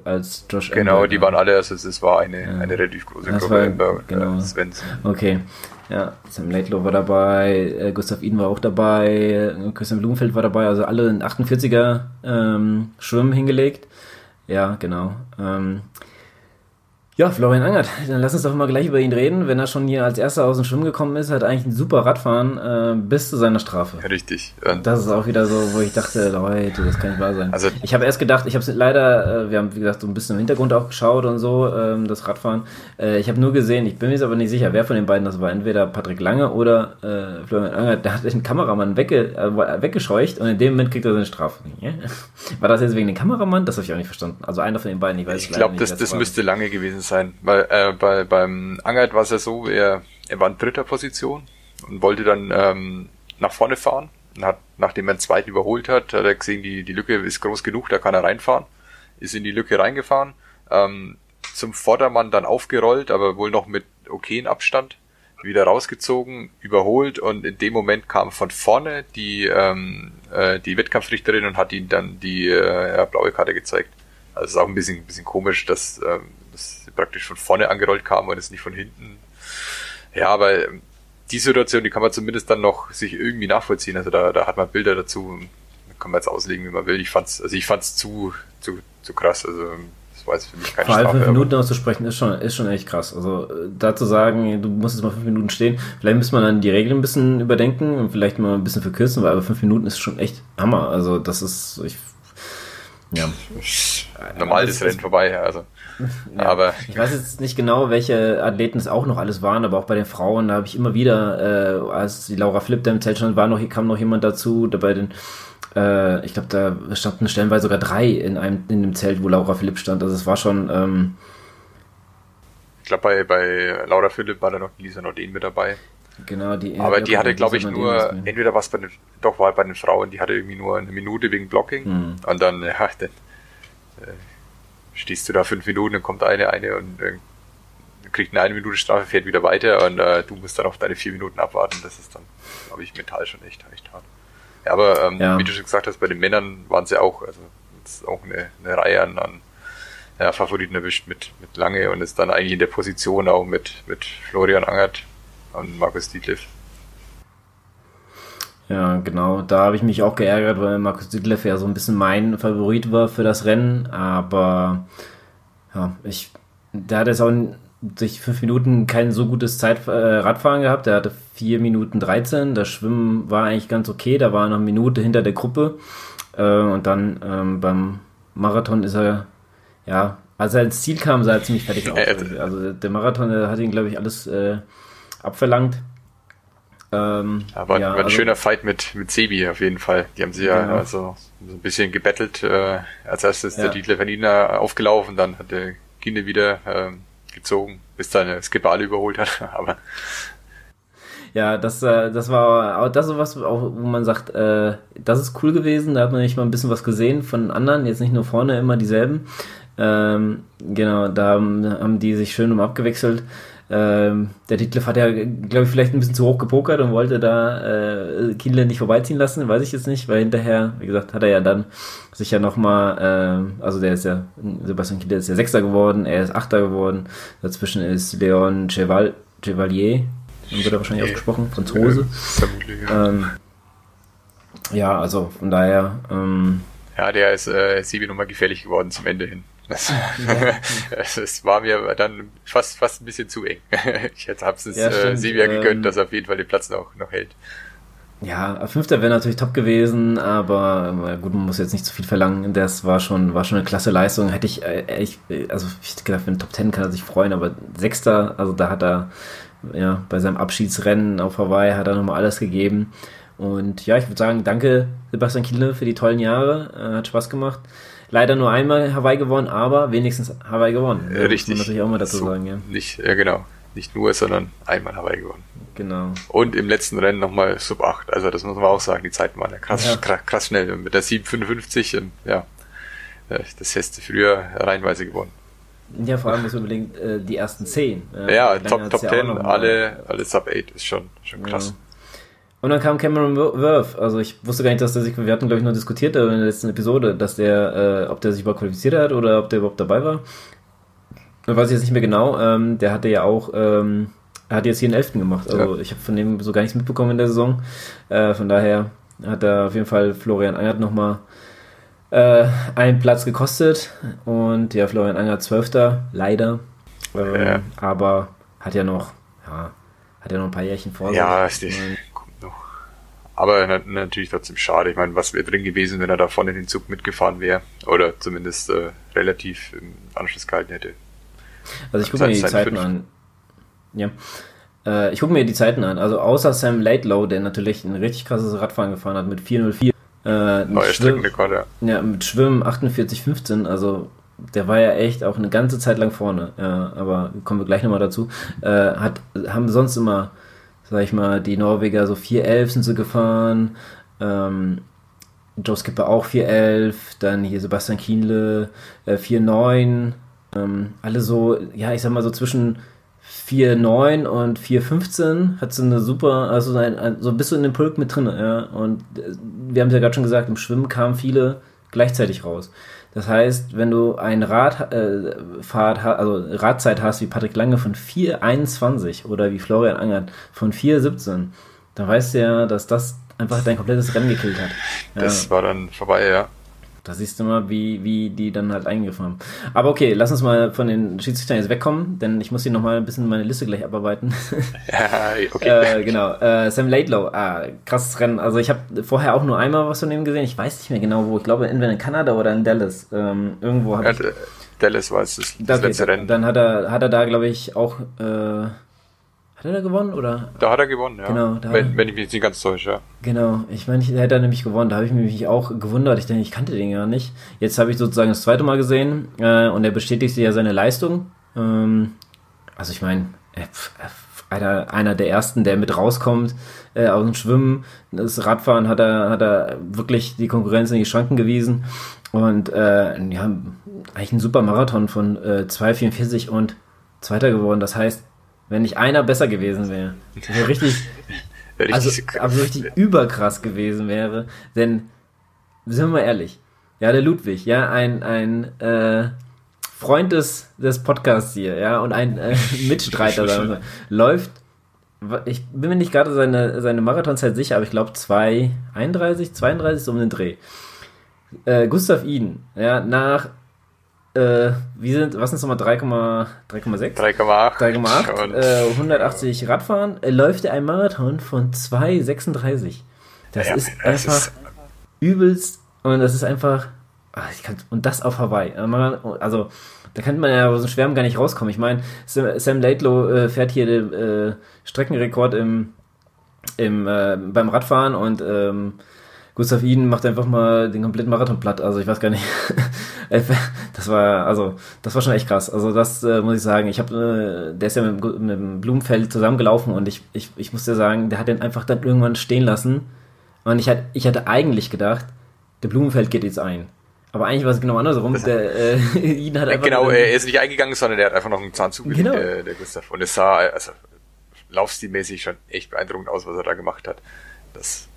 als Josh Genau, Amber, die waren alle, also es war eine, ja. eine relativ große Gruppe. War, genau. Äh, Svensson. Okay. Ja, Sam Laidlow war dabei, äh, Gustav Iden war auch dabei, Christian Blumenfeld war dabei, also alle in 48er ähm, Schwimmen hingelegt. Ja, genau. Ähm, ja, Florian Angert, dann lass uns doch mal gleich über ihn reden. Wenn er schon hier als erster aus dem Schwimmen gekommen ist, hat eigentlich ein super Radfahren äh, bis zu seiner Strafe. Richtig. Und das ist auch wieder so, wo ich dachte, Leute, das kann nicht wahr sein. Also ich habe erst gedacht, ich habe es leider, äh, wir haben wie gesagt so ein bisschen im Hintergrund auch geschaut und so, ähm, das Radfahren. Äh, ich habe nur gesehen, ich bin mir jetzt aber nicht sicher, wer von den beiden das war. Entweder Patrick Lange oder äh, Florian Angert. Der hat den Kameramann wegge äh, weggescheucht und in dem Moment kriegt er seine Strafe. War das jetzt wegen dem Kameramann? Das habe ich auch nicht verstanden. Also einer von den beiden, ich weiß Ich glaube, das, das müsste Lange gewesen sein, weil äh, bei, beim Angert war es ja so, er, er war in dritter Position und wollte dann ähm, nach vorne fahren. Und hat, nachdem er einen zweiten überholt hat, hat er gesehen, die, die Lücke ist groß genug, da kann er reinfahren, ist in die Lücke reingefahren, ähm, zum Vordermann dann aufgerollt, aber wohl noch mit okayen Abstand, wieder rausgezogen, überholt und in dem Moment kam von vorne die, ähm, äh, die Wettkampfrichterin und hat ihm dann die äh, blaue Karte gezeigt. Also ist auch ein bisschen, bisschen komisch, dass ähm, das praktisch von vorne angerollt kam und es nicht von hinten. Ja, aber die Situation, die kann man zumindest dann noch sich irgendwie nachvollziehen. Also da, da hat man Bilder dazu, da kann man jetzt auslegen, wie man will. Ich fand's, also ich fand's zu, zu, zu krass. Also das war jetzt für mich keine Vor allem fünf Minuten auszusprechen ist schon, ist schon echt krass. Also da zu sagen, du musst jetzt mal fünf Minuten stehen, vielleicht müsste man dann die Regeln ein bisschen überdenken und vielleicht mal ein bisschen verkürzen, weil aber fünf Minuten ist schon echt Hammer. Also das ist, ich, ja. Normal ist Rennen vorbei, also. Ja, aber ich weiß jetzt nicht genau, welche Athleten es auch noch alles waren, aber auch bei den Frauen, da habe ich immer wieder, äh, als die Laura Flip da im Zelt stand, war noch, kam noch jemand dazu, da bei den, äh, ich glaube, da standen stellenweise sogar drei in einem, in dem Zelt, wo Laura Philipp stand. Also es war schon, ähm, ich glaube, bei, bei Laura Philipp war da noch Lisa Nordin mit dabei. Genau, die. Aber die hatte, glaube ich, nur, entweder was bei den, doch war bei den Frauen, die hatte irgendwie nur eine Minute wegen Blocking. Hm. Und dann, ja, dann äh, stehst du da fünf Minuten, dann kommt eine, eine und äh, kriegt eine eine Minute Strafe, fährt wieder weiter und äh, du musst dann auf deine vier Minuten abwarten. Das ist dann, glaube ich, mental schon echt, echt hart. Ja, aber ähm, ja. wie du schon gesagt hast, bei den Männern waren sie auch, also jetzt auch eine, eine Reihe an, an ja, Favoriten erwischt mit, mit Lange und ist dann eigentlich in der Position auch mit, mit Florian Angert und Markus Dietliff. Ja, genau. Da habe ich mich auch geärgert, weil Markus Dietleff ja so ein bisschen mein Favorit war für das Rennen. Aber ja, ich, der hat jetzt auch durch fünf Minuten kein so gutes Zeit äh, Radfahren gehabt. Der hatte vier Minuten 13. Das Schwimmen war eigentlich ganz okay. Da war noch eine Minute hinter der Gruppe. Äh, und dann ähm, beim Marathon ist er, ja, als er ins Ziel kam, sah er ziemlich fertig aus. Also der Marathon der hat ihn, glaube ich, alles äh, abverlangt. Ähm, ja, war, ja, war ein also, schöner Fight mit, mit Sebi auf jeden Fall. Die haben sie ja, ja also so ein bisschen gebettelt. Äh, als erstes ja. der Dieter Vanina aufgelaufen, dann hat der Kinde wieder äh, gezogen, bis dann Skipale überholt hat. Aber ja, das, äh, das war auch das sowas, auch, wo man sagt, äh, das ist cool gewesen, da hat man nicht mal ein bisschen was gesehen von anderen, jetzt nicht nur vorne immer dieselben. Ähm, genau, da haben, haben die sich schön um abgewechselt. Ähm, der Detlef hat ja, glaube ich, vielleicht ein bisschen zu hoch gepokert und wollte da äh, Kienle nicht vorbeiziehen lassen, weiß ich jetzt nicht, weil hinterher, wie gesagt, hat er ja dann sich ja nochmal, äh, also der ist ja, Sebastian Kienle ist ja Sechster geworden, er ist Achter geworden, dazwischen ist Leon Cheval, Chevalier, wird er wahrscheinlich ausgesprochen, Franzose. Ja, ähm, ja, also von daher. Ähm, ja, der ist äh, Sibi nochmal gefährlich geworden zum Ende hin. Das, ja. es war mir dann fast, fast ein bisschen zu eng. ich hätte hab's es ja, äh, Sevilla gegönnt, ähm, dass er auf jeden Fall den Platz noch, noch hält. Ja, Fünfter wäre natürlich top gewesen, aber gut, man muss jetzt nicht zu viel verlangen. Das war schon, war schon eine klasse Leistung. Hätte ich, äh, ich also ich hätte gedacht, für den Top Ten kann er sich freuen, aber Sechster, also da hat er, ja, bei seinem Abschiedsrennen auf Hawaii hat er nochmal alles gegeben. Und ja, ich würde sagen, danke Sebastian Kiele für die tollen Jahre. Äh, hat Spaß gemacht. Leider nur einmal Hawaii gewonnen, aber wenigstens Hawaii gewonnen. Ja, richtig. Muss man natürlich auch mal dazu so, sagen, ja. Nicht, ja, genau. Nicht nur, sondern einmal Hawaii gewonnen. Genau. Und im letzten Rennen nochmal Sub 8. Also das muss man auch sagen, die Zeiten waren ja krass, ja. krass, krass schnell. Mit der 755 und ja, äh, das hättest früher reinweise gewonnen. Ja, vor allem man überlegen, äh, die ersten 10. Ja, Top, Top 10, alle, alle Sub 8 ist schon, schon krass. Ja. Und dann kam Cameron Worth. Also ich wusste gar nicht, dass der sich, wir hatten glaube ich noch diskutiert in der letzten Episode, dass der, äh, ob der sich überhaupt qualifiziert hat oder ob der überhaupt dabei war. Da weiß ich jetzt nicht mehr genau. Ähm, der hatte ja auch, ähm, er hat jetzt hier einen Elften gemacht. Also ja. ich habe von dem so gar nichts mitbekommen in der Saison. Äh, von daher hat er auf jeden Fall Florian Angert nochmal äh, einen Platz gekostet. Und ja, Florian Angert Zwölfter, leider. Ähm, ja. Aber hat ja noch, ja, hat ja noch ein paar Jährchen vor sich. Ja, ist die, aber natürlich trotzdem schade. Ich meine, was wäre drin gewesen, wenn er da vorne in den Zug mitgefahren wäre? Oder zumindest äh, relativ im Anschluss gehalten hätte. Also ich gucke mir die Zeiten fünf. an. Ja. Äh, ich gucke mir die Zeiten an. Also außer Sam Laidlow, der natürlich ein richtig krasses Radfahren gefahren hat mit 404. Äh, Neuer Streckenrekord, ja. Ja, mit Schwimmen 48,15. Also der war ja echt auch eine ganze Zeit lang vorne. Ja, aber kommen wir gleich nochmal dazu. Äh, hat, haben sonst immer sag ich mal, die Norweger so 4-11 sind sie gefahren, ähm, Joe Skipper auch 4-11, dann hier Sebastian Kienle äh, 4-9, ähm, alle so, ja, ich sag mal so zwischen 4-9 und 4-15 hat sie eine super, also ein, ein, so bist du in dem Pulk mit drin, ja, und äh, wir haben es ja gerade schon gesagt, im Schwimmen kamen viele gleichzeitig raus. Das heißt, wenn du ein Radfahrt, äh, also Radzeit hast wie Patrick Lange von 4,21 oder wie Florian Angert von 4,17, dann weißt du ja, dass das einfach dein komplettes Rennen gekillt hat. Das war dann vorbei, ja. Da siehst du mal, wie, wie die dann halt eingegriffen haben. Aber okay, lass uns mal von den Schiedsrichtern jetzt wegkommen, denn ich muss hier nochmal ein bisschen meine Liste gleich abarbeiten. Ja, okay. äh, genau. Äh, Sam Laidlow, ah, krasses Rennen. Also ich habe vorher auch nur einmal was von ihm gesehen. Ich weiß nicht mehr genau wo. Ich glaube entweder in Kanada oder in Dallas. Ähm, irgendwo habe ja, ich... Dallas war es das, das, das letzte Rennen. Dann hat er, hat er da, glaube ich, auch... Äh, hat er da gewonnen, oder? Da hat er gewonnen, ja. Genau. Da wenn, wenn ich mich nicht ganz täusche, ja. Genau. Ich meine, er hat da nämlich gewonnen. Da habe ich mich auch gewundert. Ich denke, ich kannte den gar nicht. Jetzt habe ich sozusagen das zweite Mal gesehen äh, und er bestätigte ja seine Leistung. Ähm, also ich meine, einer, einer der ersten, der mit rauskommt äh, aus dem Schwimmen. Das Radfahren hat er, hat er wirklich die Konkurrenz in die Schranken gewiesen. Und äh, ja, eigentlich ein super Marathon von äh, 2,44 und Zweiter geworden. Das heißt, wenn nicht einer besser gewesen wäre, wäre richtig, richtig, also, also richtig überkrass gewesen wäre. Denn, sind wir mal ehrlich, ja, der Ludwig, ja, ein, ein äh, Freund des, des Podcasts hier, ja, und ein äh, Mitstreiter, sagen wir, läuft, ich bin mir nicht gerade seine, seine Marathonzeit sicher, aber ich glaube 2,31, 32 so um den Dreh. Äh, Gustav Iden, ja, nach äh, wie sind, was sind es nochmal, 3,6? 3,8. 3,8. Äh, 180 Radfahren, äh, läuft er ein Marathon von 2,36. Das ja, ist das einfach ist übelst und das ist einfach, ach, kann, und das auf Hawaii. Also, da könnte man ja aus dem Schwärmen gar nicht rauskommen. Ich meine, Sam, Sam Laidlow äh, fährt hier den äh, Streckenrekord im, im, äh, beim Radfahren und ähm, Gustav Iden macht einfach mal den kompletten Marathon platt. Also ich weiß gar nicht. das war also das war schon echt krass. Also das äh, muss ich sagen. Ich habe, äh, der ist ja mit, mit dem Blumenfeld zusammengelaufen und ich, ich, ich muss dir sagen, der hat den einfach dann irgendwann stehen lassen. Und ich hatte, ich hatte eigentlich gedacht, der Blumenfeld geht jetzt ein. Aber eigentlich war es genau andersrum. Der, äh, Iden hat einfach genau, er ist nicht eingegangen, sondern er hat einfach noch einen Zahn zugelegt, genau. der, der Gustav. Und es sah also laufstilmäßig schon echt beeindruckend aus, was er da gemacht hat. Das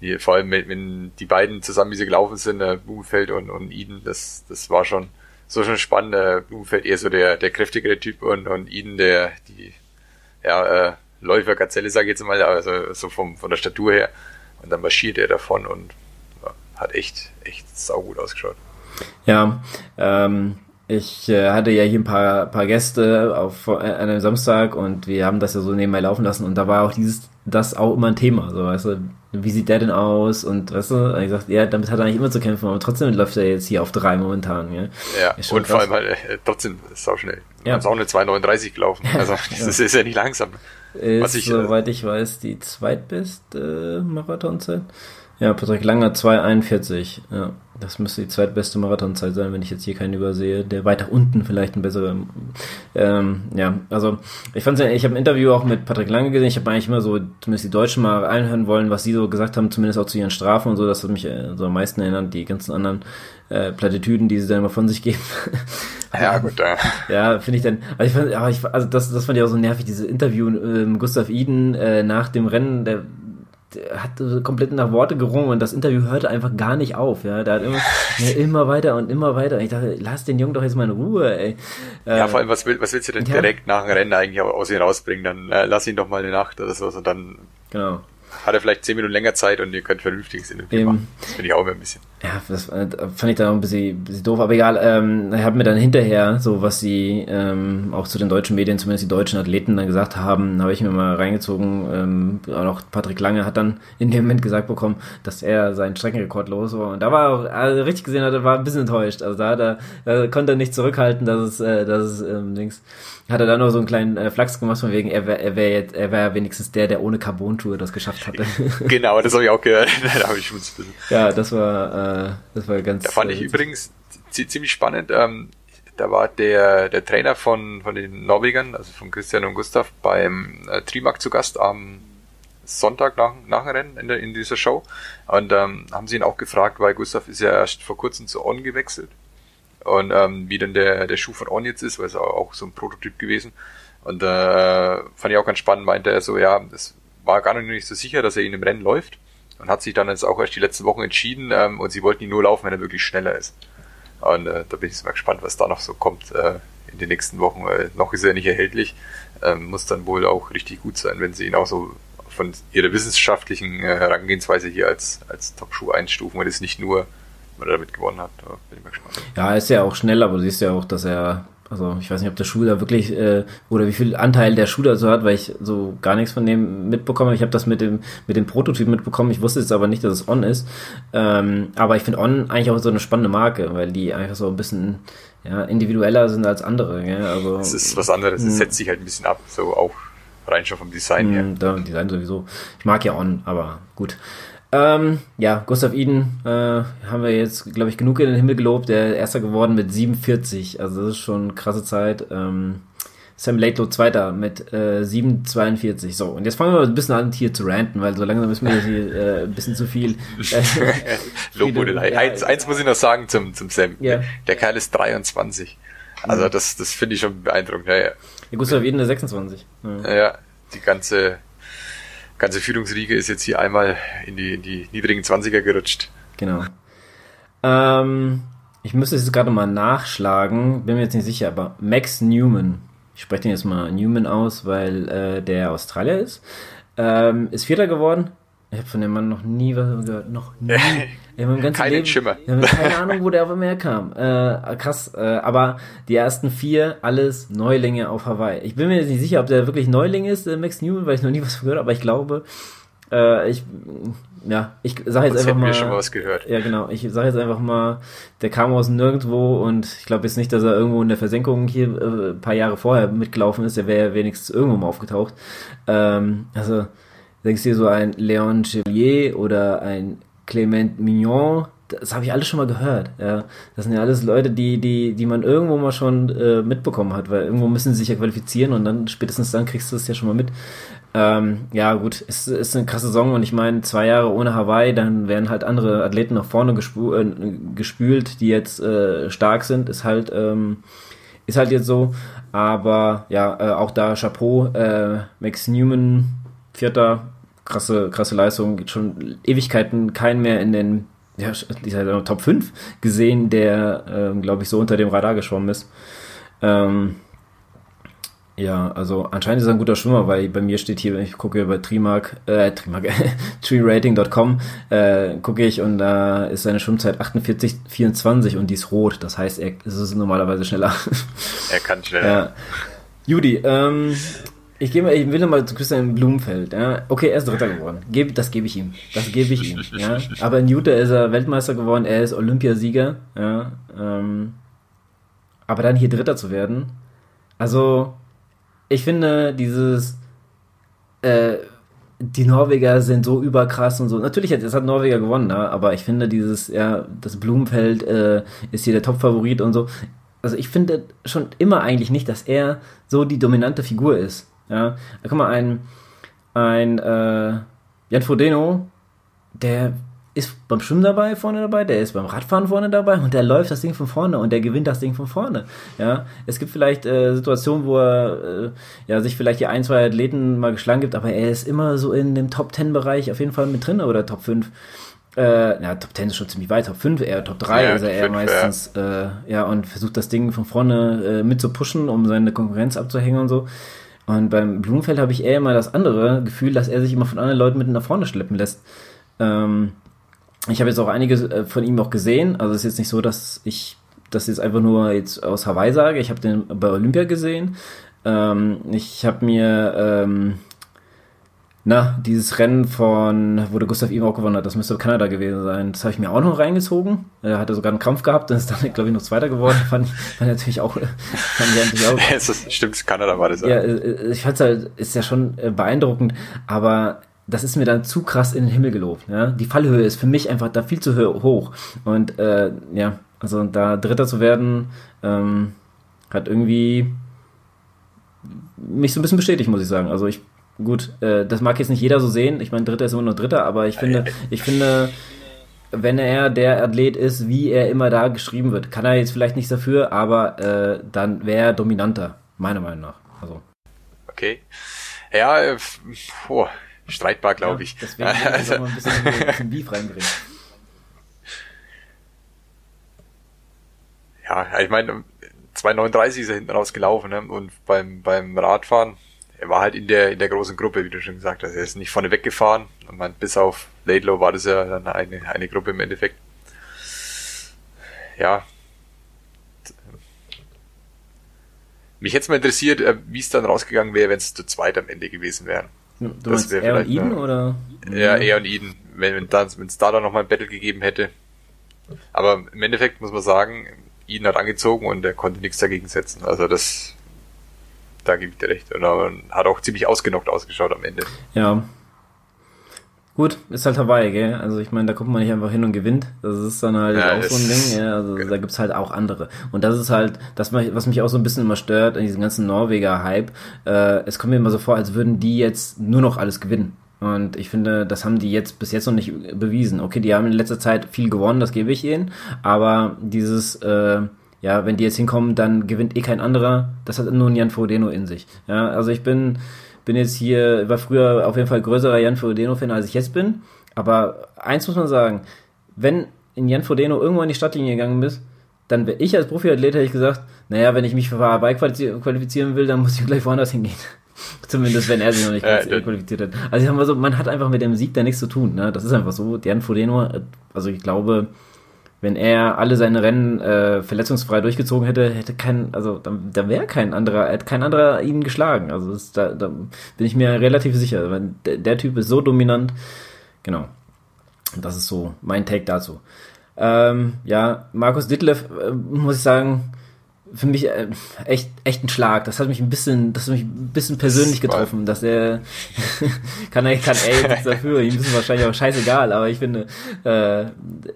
die, vor allem, wenn die beiden zusammen, wie sie gelaufen sind, äh, Blumenfeld und, und Eden, das, das war schon so schon spannend. Äh, Blumenfeld eher so der, der kräftigere Typ und, und Eden der, die, ja, äh, Läufer Gazelle, sage ich jetzt mal, also so vom, von der Statur her. Und dann marschiert er davon und ja, hat echt, echt saugut ausgeschaut. Ja, ähm, ich äh, hatte ja hier ein paar, paar Gäste auf äh, einem Samstag und wir haben das ja so nebenbei laufen lassen und da war auch dieses, das auch immer ein Thema, so weißt du, wie sieht der denn aus? Und weißt du, ich sagte, ja, damit hat er eigentlich immer zu kämpfen, aber trotzdem läuft er jetzt hier auf drei momentan. Ja, ja und krass. vor allem halt, äh, trotzdem sau schnell. Ja. Ist auch eine 2,39 gelaufen. Also das ja. ist ja nicht langsam. Ist, Was ich, äh, soweit ich weiß, die zweitbeste Marathonzeit. Ja, Patrick Langer 2,41. Ja, das müsste die zweitbeste Marathonzeit sein, wenn ich jetzt hier keinen übersehe. Der weiter unten vielleicht ein besserer. Ähm, ja, also ich fand ich habe ein Interview auch mit Patrick Lange gesehen. Ich habe eigentlich immer so zumindest die Deutschen mal einhören wollen, was sie so gesagt haben, zumindest auch zu ihren Strafen und so. Das hat mich äh, so am meisten erinnert, die ganzen anderen äh, Plattitüden, die sie dann immer von sich geben. Ja, gut, ja. Ja, finde ich dann. Also, ich fand, aber ich, also das, das fand ich auch so nervig, diese Interview äh, Gustav Iden äh, nach dem Rennen, der hat komplett nach Worte gerungen und das Interview hörte einfach gar nicht auf. Ja, da hat immer, ja, immer weiter und immer weiter. Ich dachte, lass den Jungen doch jetzt mal in Ruhe. Ey. Ja, äh, vor allem was, will, was willst du denn ja. direkt nach dem Rennen eigentlich aus ihm rausbringen? Dann äh, lass ihn doch mal eine Nacht oder so und dann genau hat er vielleicht zehn Minuten länger Zeit und ihr könnt vernünftiges Interview machen. Das finde ich auch immer ein bisschen. Ja, das äh, fand ich dann auch ein bisschen, bisschen doof, aber egal. Ähm, ich habe mir dann hinterher, so was sie ähm, auch zu den deutschen Medien, zumindest die deutschen Athleten dann gesagt haben, habe ich mir mal reingezogen. Ähm, auch Patrick Lange hat dann in dem Moment gesagt bekommen, dass er seinen Streckenrekord los war. Und da war auch, also richtig gesehen hat, er war ein bisschen enttäuscht. Also da, da, da konnte er nicht zurückhalten, dass es, äh, dass es ähm, links hat er dann noch so einen kleinen äh, Flachs gemacht, von wegen, er wäre er wär jetzt, er wäre wenigstens der, der ohne Carbon-Tour das geschafft hatte. genau, das habe ich auch gehört. da habe ich schon Ja, das war, äh, das war ganz. Da fand ich äh, übrigens ziemlich spannend. Ähm, da war der, der Trainer von, von den Norwegern, also von Christian und Gustav, beim äh, Trimark zu Gast am Sonntag nach, nach dem Rennen in, der, in dieser Show. Und ähm, haben sie ihn auch gefragt, weil Gustav ist ja erst vor kurzem zu On gewechselt und ähm, wie denn der, der Schuh von On jetzt ist, weil es auch so ein Prototyp gewesen. Und äh, fand ich auch ganz spannend, meinte er so, ja, es war gar nicht so sicher, dass er ihn im Rennen läuft und hat sich dann jetzt auch erst die letzten Wochen entschieden ähm, und sie wollten ihn nur laufen, wenn er wirklich schneller ist. Und äh, da bin ich mal gespannt, was da noch so kommt äh, in den nächsten Wochen, weil noch ist er nicht erhältlich. Ähm, muss dann wohl auch richtig gut sein, wenn sie ihn auch so von ihrer wissenschaftlichen äh, Herangehensweise hier als, als Top-Schuh einstufen und es nicht nur weil er damit gewonnen hat. Da bin ich mal gespannt. Ja, ist ja auch schnell, aber du siehst ja auch, dass er, also ich weiß nicht, ob der Schuh da wirklich, äh, oder wie viel Anteil der Schuh da so hat, weil ich so gar nichts von dem mitbekomme. Ich habe das mit dem, mit dem Prototyp mitbekommen, ich wusste jetzt aber nicht, dass es On ist. Ähm, aber ich finde On eigentlich auch so eine spannende Marke, weil die einfach so ein bisschen ja, individueller sind als andere. Gell? Also, es ist was anderes, es hm. setzt sich halt ein bisschen ab, so auch rein schon vom Design her. Da, Design sowieso. Ich mag ja On, aber gut. Ähm, ja, Gustav Iden äh, haben wir jetzt, glaube ich, genug in den Himmel gelobt. Der ist Erster geworden mit 47. Also das ist schon eine krasse Zeit. Ähm, Sam Laidlow Zweiter mit äh, 7,42. So, und jetzt fangen wir mal ein bisschen an, hier zu ranten, weil so langsam müssen wir hier äh, ein bisschen zu viel. Äh, Lobhudelei. Ja, eins, eins muss ich noch sagen zum, zum Sam. Ja. Der Kerl ist 23. Also mhm. das, das finde ich schon beeindruckend. Ja, ja. ja Gustav Eden ist 26. Ja. ja, die ganze, ganze Führungsriege ist jetzt hier einmal in die, in die niedrigen 20er gerutscht. Genau. Ähm, ich müsste es gerade mal nachschlagen, bin mir jetzt nicht sicher, aber Max Newman, ich spreche den jetzt mal Newman aus, weil äh, der Australier ist, ähm, ist Vierter geworden. Ich habe von dem Mann noch nie was gehört, noch nie. Keinen Leben, Schimmer. keine Ahnung, wo der auf einmal herkam. Äh, krass, äh, aber die ersten vier, alles Neulinge auf Hawaii. Ich bin mir jetzt nicht sicher, ob der wirklich Neuling ist, äh, Max Newman, weil ich noch nie was gehört habe, aber ich glaube, äh, ich ja, ich sage jetzt einfach mal. schon mal was gehört. Ja, genau. Ich sage jetzt einfach mal, der kam aus nirgendwo und ich glaube jetzt nicht, dass er irgendwo in der Versenkung hier äh, ein paar Jahre vorher mitgelaufen ist. Er wäre wenigstens irgendwo mal aufgetaucht. Ähm, also denkst du dir so ein Leon Chevalier oder ein Clement Mignon, das habe ich alles schon mal gehört. Ja, das sind ja alles Leute, die die die man irgendwo mal schon äh, mitbekommen hat, weil irgendwo müssen sie sich ja qualifizieren und dann spätestens dann kriegst du es ja schon mal mit. Ähm, ja, gut, es ist, eine krasse Saison und ich meine, zwei Jahre ohne Hawaii, dann werden halt andere Athleten nach vorne gespü äh, gespült, die jetzt äh, stark sind, ist halt, ähm, ist halt jetzt so. Aber ja, äh, auch da Chapeau, äh, Max Newman, Vierter, krasse, krasse Leistung, schon Ewigkeiten keinen mehr in den ja, dieser Top 5 gesehen, der, ähm, glaube ich, so unter dem Radar geschwommen ist. Ähm, ja, also anscheinend ist er ein guter Schwimmer, weil bei mir steht hier, wenn ich gucke bei Trimark, äh, Trimark, treerating.com, äh, gucke ich und da ist seine Schwimmzeit 48,24 und die ist rot. Das heißt, er ist normalerweise schneller. Er kann schneller. Ja. Judy, ähm, ich, gebe, ich will mal zu Christian Blumenfeld. Ja. Okay, er ist Dritter geworden. Geb, das gebe ich ihm. Das gebe ich ihm. Ja. Aber in Utah ist er Weltmeister geworden, er ist Olympiasieger. Ja. Ähm, aber dann hier Dritter zu werden, also ich finde dieses, äh, die Norweger sind so überkrass und so. Natürlich es hat Norweger gewonnen, ne? aber ich finde dieses, ja, das Blumenfeld äh, ist hier der Top-Favorit und so. Also ich finde schon immer eigentlich nicht, dass er so die dominante Figur ist. Ja, guck mal, ein, ein äh, Jan Frodeno, der ist beim Schwimmen dabei, vorne dabei, der ist beim Radfahren vorne dabei und der läuft das Ding von vorne und der gewinnt das Ding von vorne. Ja, es gibt vielleicht äh, Situationen, wo er äh, ja sich vielleicht die ein, zwei Athleten mal geschlagen gibt, aber er ist immer so in dem Top 10 Bereich auf jeden Fall mit drin oder Top 5. Äh, ja, Top 10 ist schon ziemlich weit, Top 5, eher Top 3 ja, ist er eher 5, meistens, ja. Äh, ja, und versucht das Ding von vorne äh, mit zu pushen, um seine Konkurrenz abzuhängen und so. Und beim Blumenfeld habe ich eher immer das andere Gefühl, dass er sich immer von anderen Leuten mit nach vorne schleppen lässt. Ähm, ich habe jetzt auch einige äh, von ihm auch gesehen. Also es ist jetzt nicht so, dass ich das jetzt einfach nur jetzt aus Hawaii sage. Ich habe den bei Olympia gesehen. Ähm, ich habe mir ähm, na, dieses Rennen von, wo der Gustav auch gewonnen hat, das müsste Kanada gewesen sein. Das habe ich mir auch noch reingezogen. Er hatte sogar einen Kampf gehabt, dann ist dann, glaube ich, noch Zweiter geworden. fand ich fand natürlich auch. Fand ich natürlich auch es ist, stimmt, Kanada war das. Ja, äh, ich fand es halt, ist ja schon äh, beeindruckend, aber das ist mir dann zu krass in den Himmel gelobt. Ja? Die Fallhöhe ist für mich einfach da viel zu hoch. Und äh, ja, also da Dritter zu werden, ähm, hat irgendwie mich so ein bisschen bestätigt, muss ich sagen. Also ich, gut, äh, das mag jetzt nicht jeder so sehen. Ich meine, Dritter ist immer nur Dritter, aber ich finde, ich finde, wenn er der Athlet ist, wie er immer da geschrieben wird, kann er jetzt vielleicht nichts dafür, aber äh, dann wäre er dominanter, meiner Meinung nach. Also. Okay. Ja, äh, boah, streitbar, glaube ja, ich. Deswegen also, mal ein bisschen, ein bisschen Beef reinbringen. Ja, ich meine, 239 ist er hinten rausgelaufen ne? und beim, beim Radfahren, er war halt in der, in der großen Gruppe, wie du schon gesagt hast. Er ist nicht vorne weggefahren. Und man, bis auf Laidlow war das ja dann eine, eine Gruppe im Endeffekt. Ja. Mich hätte es mal interessiert, äh, wie es dann rausgegangen wäre, wenn es zu zweit am Ende gewesen wären. Du das er und Eden, eine, oder? Ja, er und Eden, wenn es da, da dann nochmal ein Battle gegeben hätte. Aber im Endeffekt muss man sagen, Eden hat angezogen und er konnte nichts dagegen setzen. Also das, da gebe ich dir recht. Und hat auch ziemlich ausgenockt ausgeschaut am Ende. Ja. Gut, ist halt Hawaii, gell? Also ich meine, da kommt man nicht einfach hin und gewinnt. Das ist dann halt ja, auch so ein Ding. Ja, also genau. da gibt's halt auch andere. Und das ist halt, das was mich auch so ein bisschen immer stört an diesem ganzen Norweger-Hype. Äh, es kommt mir immer so vor, als würden die jetzt nur noch alles gewinnen. Und ich finde, das haben die jetzt bis jetzt noch nicht bewiesen. Okay, die haben in letzter Zeit viel gewonnen, das gebe ich ihnen. Aber dieses, äh, ja, wenn die jetzt hinkommen, dann gewinnt eh kein anderer. Das hat nur ein Jan Frodeno in sich. Ja, also ich bin, bin jetzt hier, war früher auf jeden Fall größerer Jan Frodeno-Fan, als ich jetzt bin. Aber eins muss man sagen, wenn in Jan Frodeno irgendwo in die Stadtlinie gegangen bist, dann wäre ich als Profiathlet, hätte ich gesagt, naja, wenn ich mich für Hawaii qualifizieren will, dann muss ich gleich woanders hingehen. Zumindest, wenn er sich noch nicht ja, qualifiziert hat. Also ich sag mal so, man hat einfach mit dem Sieg da nichts zu tun. Ne? Das ist einfach so. Jan Frodeno, also ich glaube, wenn er alle seine Rennen äh, verletzungsfrei durchgezogen hätte, hätte kein, also da, da wäre kein anderer, hätte kein anderer ihn geschlagen. Also das, da, da bin ich mir relativ sicher. Der, der Typ ist so dominant. Genau. Das ist so mein Take dazu. Ähm, ja, Markus Ditlev, äh, muss ich sagen, für mich äh, echt echt ein Schlag. Das hat mich ein bisschen, das hat mich ein bisschen persönlich getroffen, dass er kann er kann er jetzt dafür. Ihm ist wahrscheinlich auch scheißegal, aber ich finde, äh,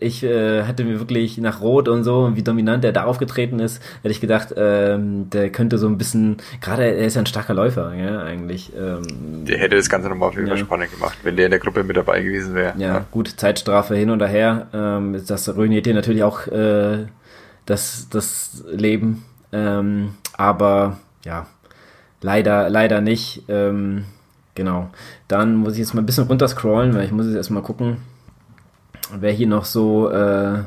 ich äh, hatte mir wirklich nach Rot und so und wie dominant er da aufgetreten ist, hätte ich gedacht, ähm, der könnte so ein bisschen, gerade er ist ja ein starker Läufer, ja eigentlich. Ähm, der hätte das Ganze nochmal auf jeden ja. spannend gemacht, wenn der in der Gruppe mit dabei gewesen wäre. Ja, ja, gut, Zeitstrafe hin und her. Ähm, das ruiniert dir natürlich auch äh, das, das Leben. Ähm, aber ja, leider, leider nicht. Ähm, genau. Dann muss ich jetzt mal ein bisschen runterscrollen, weil ich muss jetzt erstmal gucken, wer hier noch so äh,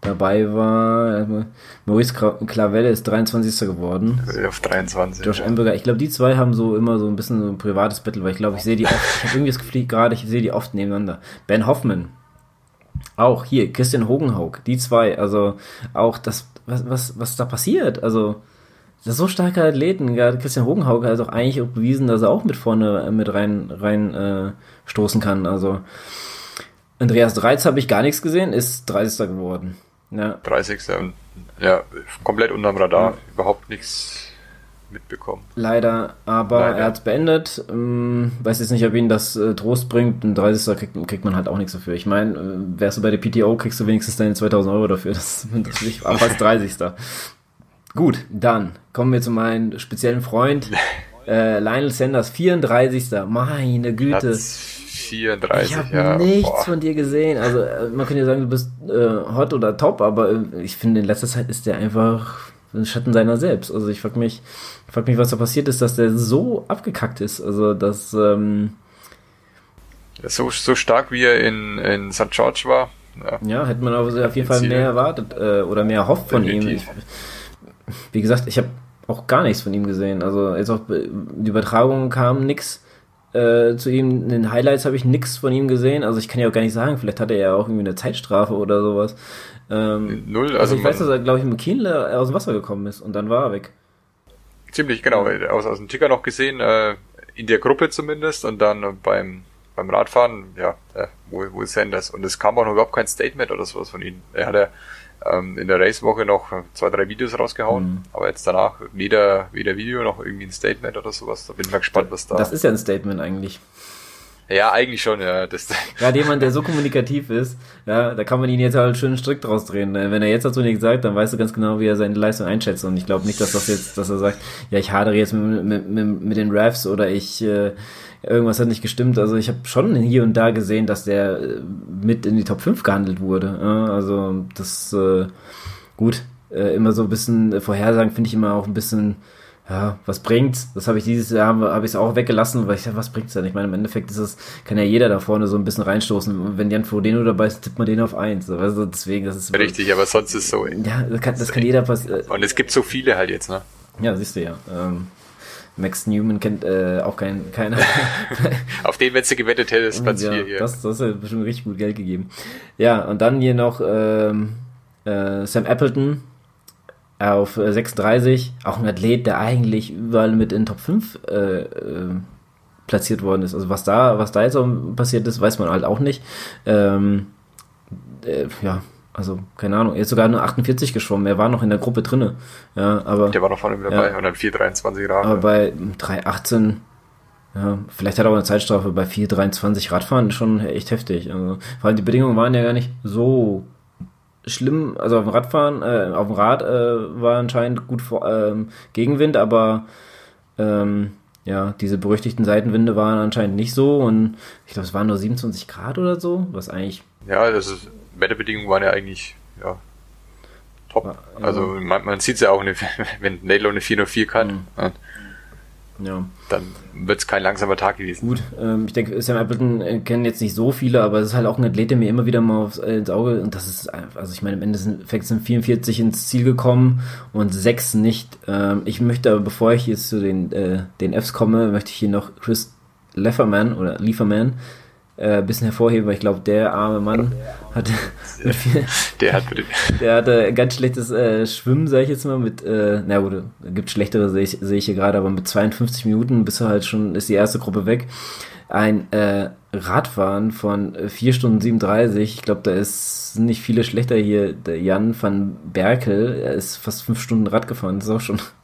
dabei war. Maurice Clavelle ist 23. geworden. Auf 23. Josh. Emberger. Ich glaube, die zwei haben so immer so ein bisschen so ein privates Battle, weil ich glaube, ich sehe die oft, ich habe irgendwie das Gefühl gerade, ich sehe die oft nebeneinander. Ben Hoffman. Auch hier, Christian Hogenhaug, die zwei, also auch das was, was, was da passiert. Also, das ist so starke Athleten. Gerade Christian Hogenhauke hat auch eigentlich auch bewiesen, dass er auch mit vorne äh, mit rein, rein äh, stoßen kann. Also, Andreas Dreiz habe ich gar nichts gesehen, ist 30. geworden. Ja. 30. Ja, komplett unterm Radar, ja. überhaupt nichts mitbekommen. Leider, aber Leider. er hat es beendet. Ähm, weiß jetzt nicht, ob ihn das äh, Trost bringt. Ein 30. Kriegt, kriegt, man halt auch nichts dafür. Ich meine, äh, wärst du bei der PTO, kriegst du wenigstens deine 2000 Euro dafür. Das, das ich auch als 30. Gut, dann kommen wir zu meinem speziellen Freund. Äh, Lionel Sanders, 34. Meine Güte. Platz 34, ich habe ja. nichts Boah. von dir gesehen. Also äh, man könnte ja sagen, du bist äh, hot oder top, aber äh, ich finde in letzter Zeit ist der einfach ein Schatten seiner selbst. Also ich frag mich, frag mich, was da passiert ist, dass der so abgekackt ist. Also dass ähm, so, so stark wie er in, in St. George war. Ja, ja hätte man auf jeden Fall mehr erwartet äh, oder mehr erhofft von Definitiv. ihm. Ich, wie gesagt, ich habe auch gar nichts von ihm gesehen. Also jetzt auch die Übertragung kam nix äh, zu ihm. In den Highlights habe ich nichts von ihm gesehen. Also ich kann ja auch gar nicht sagen, vielleicht hatte er ja auch irgendwie eine Zeitstrafe oder sowas. Ähm, Null. Also, also ich weiß, dass er, glaube ich, mit Kienle aus dem Wasser gekommen ist und dann war er weg. Ziemlich genau, aus, aus dem Ticker noch gesehen, äh, in der Gruppe zumindest und dann beim, beim Radfahren, ja, äh, wo, wo ist Sanders? Und es kam auch noch überhaupt kein Statement oder sowas von ihm. Er hat ja ähm, in der Racewoche noch zwei, drei Videos rausgehauen, mhm. aber jetzt danach weder, weder Video noch irgendwie ein Statement oder sowas. Da bin ich mal gespannt, was da. Das ist ja ein Statement eigentlich. Ja, eigentlich schon, ja. Das Gerade jemand, der so kommunikativ ist, ja, da kann man ihn jetzt halt schön strikt draus drehen. Wenn er jetzt dazu nichts sagt, dann weißt du ganz genau, wie er seine Leistung einschätzt. Und ich glaube nicht, dass das jetzt, dass er sagt, ja, ich hadere jetzt mit, mit, mit, mit den Refs oder ich äh, irgendwas hat nicht gestimmt. Also ich habe schon hier und da gesehen, dass der äh, mit in die Top 5 gehandelt wurde. Also das äh, gut. Äh, immer so ein bisschen Vorhersagen finde ich immer auch ein bisschen ja, was bringt's? Das habe ich dieses Jahr, habe ich es auch weggelassen, weil ich dachte, was bringt's denn? Ich meine, im Endeffekt ist es, kann ja jeder da vorne so ein bisschen reinstoßen. Und wenn Jan Frodeno dabei ist, tippt man den auf eins. Also deswegen, das ist. Richtig, aber sonst ist so. Ja, das kann, das kann jeder passieren. Und es gibt so viele halt jetzt, ne? Ja, siehst du ja. Ähm, Max Newman kennt äh, auch kein, keiner. auf den, wenn du gewettet hättest, Platz ja, 4 hier. Das, das hat bestimmt richtig gut Geld gegeben. Ja, und dann hier noch ähm, äh, Sam Appleton, auf 36, äh, auch ein Athlet, der eigentlich überall mit in Top 5 äh, äh, platziert worden ist. Also was da, was da jetzt so passiert ist, weiß man halt auch nicht. Ähm, äh, ja, also keine Ahnung, er ist sogar nur 48 geschwommen, er war noch in der Gruppe drinne. Ja, aber der war noch vorne mit dabei ja, und dann 423 Grad. Aber bei 318 Ja, vielleicht hat er auch eine Zeitstrafe bei 4,23 Radfahren schon echt heftig. Also, vor allem die Bedingungen waren ja gar nicht so schlimm. Also auf dem Radfahren, äh, auf dem Rad äh, war anscheinend gut vor, ähm, Gegenwind, aber ähm, ja, diese berüchtigten Seitenwinde waren anscheinend nicht so und ich glaube, es waren nur 27 Grad oder so, was eigentlich. Ja, das ist, Wetterbedingungen waren ja eigentlich, ja, top. Ja, also man, man sieht es ja auch, wenn Nadler eine 404 kann. Mhm. Ja. Ja. Dann wird es kein langsamer Tag gewesen. Gut, ähm, ich denke, Sam Appleton äh, kennen jetzt nicht so viele, aber es ist halt auch ein Athlet, der mir immer wieder mal aufs, äh, ins Auge, und das ist, also ich meine, im Endeffekt sind 44 ins Ziel gekommen und 6 nicht. Ähm, ich möchte aber, bevor ich jetzt zu den, äh, den Fs komme, möchte ich hier noch Chris Lefferman oder Lieferman äh, bisschen hervorheben, weil ich glaube, der arme Mann hatte der hat der hatte ganz schlechtes äh, Schwimmen, sage ich jetzt mal, mit, äh, na gut, gibt schlechtere, sehe ich, seh ich hier gerade, aber mit 52 Minuten bist du halt schon, ist die erste Gruppe weg. Ein äh, Radfahren von 4 Stunden 37, ich glaube, da ist nicht viele schlechter hier. Der Jan van Berkel, er ist fast 5 Stunden Rad gefahren, das ist auch schon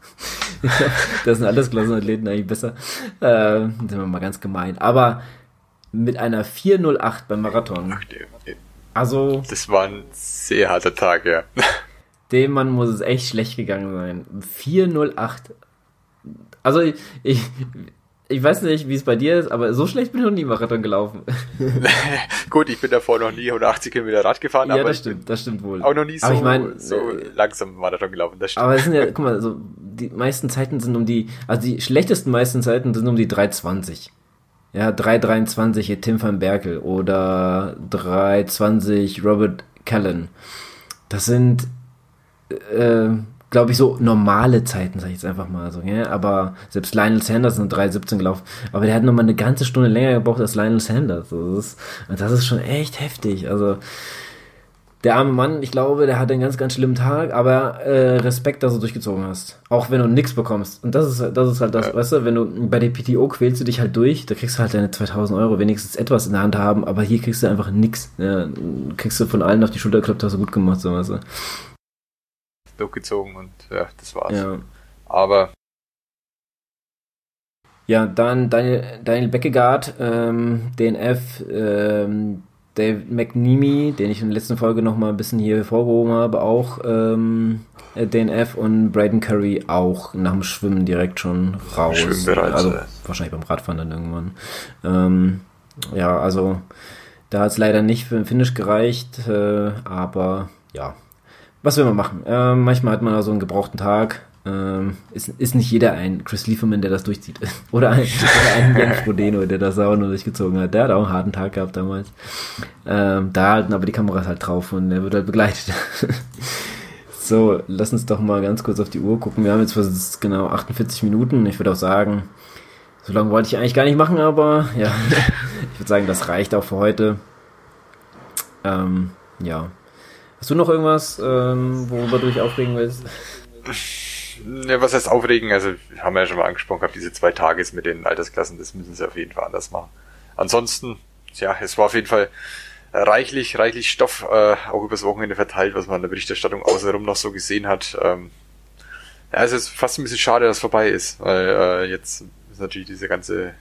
das sind alles Klassenathleten eigentlich besser. Äh, sind wir mal ganz gemein. Aber mit einer 408 beim Marathon. Also. Das war ein sehr harter Tag, ja. Dem Mann muss es echt schlecht gegangen sein. 408. Also ich, ich, ich weiß nicht, wie es bei dir ist, aber so schlecht bin ich noch nie Marathon gelaufen. Gut, ich bin davor noch nie 180 Kilometer Rad gefahren, ja, aber das stimmt, das stimmt wohl. Auch noch nie so, ich mein, so äh, langsam Marathon gelaufen, das stimmt. Aber es sind ja, guck mal, so, die meisten Zeiten sind um die, also die schlechtesten meisten Zeiten sind um die 320. Ja, 3,23 hier Tim van Berkel oder 3,20 Robert Callan. Das sind, äh, glaube ich, so normale Zeiten, sag ich jetzt einfach mal so. Ja? Aber selbst Lionel Sanders sind 3,17 gelaufen. Aber der hat nochmal eine ganze Stunde länger gebraucht als Lionel Sanders. Das ist, das ist schon echt heftig. Also, der arme Mann, ich glaube, der hat einen ganz, ganz schlimmen Tag, aber äh, Respekt, dass du durchgezogen hast. Auch wenn du nichts bekommst. Und das ist, das ist halt das, ja. weißt du, wenn du bei der PTO quälst du dich halt durch, da kriegst du halt deine 2000 Euro wenigstens etwas in der Hand haben, aber hier kriegst du einfach nichts. Ja, kriegst du von allen auf die Schulter geklopft, hast du gut gemacht, so weißt du. Durchgezogen und ja, das war's. Ja. Aber ja, dann Daniel, Daniel Beckegaard, ähm, DNF, ähm, Dave McNeamy, den ich in der letzten Folge noch mal ein bisschen hier hervorgehoben habe, auch ähm, DNF und Braden Curry auch nach dem Schwimmen direkt schon raus. Schwimmbereit, also wahrscheinlich beim Radfahren dann irgendwann. Ähm, ja, also da hat es leider nicht für den Finish gereicht, äh, aber ja, was will man machen? Äh, manchmal hat man so einen gebrauchten Tag ähm, ist, ist nicht jeder ein Chris Lieferman, der das durchzieht. oder ein, oder ein Jan Frodeno, der das auch nur durchgezogen hat. Der hat auch einen harten Tag gehabt damals. Ähm, da halten aber die Kameras halt drauf und er wird halt begleitet. so, lass uns doch mal ganz kurz auf die Uhr gucken. Wir haben jetzt fast genau 48 Minuten. Ich würde auch sagen, so lange wollte ich eigentlich gar nicht machen, aber ja, ich würde sagen, das reicht auch für heute. Ähm, ja. Hast du noch irgendwas, ähm, worüber du dich aufregen willst? Ja, was heißt aufregen? Also, haben wir ja schon mal angesprochen gehabt, diese zwei Tage mit den Altersklassen, das müssen sie auf jeden Fall anders machen. Ansonsten, ja, es war auf jeden Fall reichlich, reichlich Stoff äh, auch übers Wochenende verteilt, was man in der Berichterstattung außenrum noch so gesehen hat. Ähm, ja, es ist fast ein bisschen schade, dass es vorbei ist, weil äh, jetzt ist natürlich diese ganze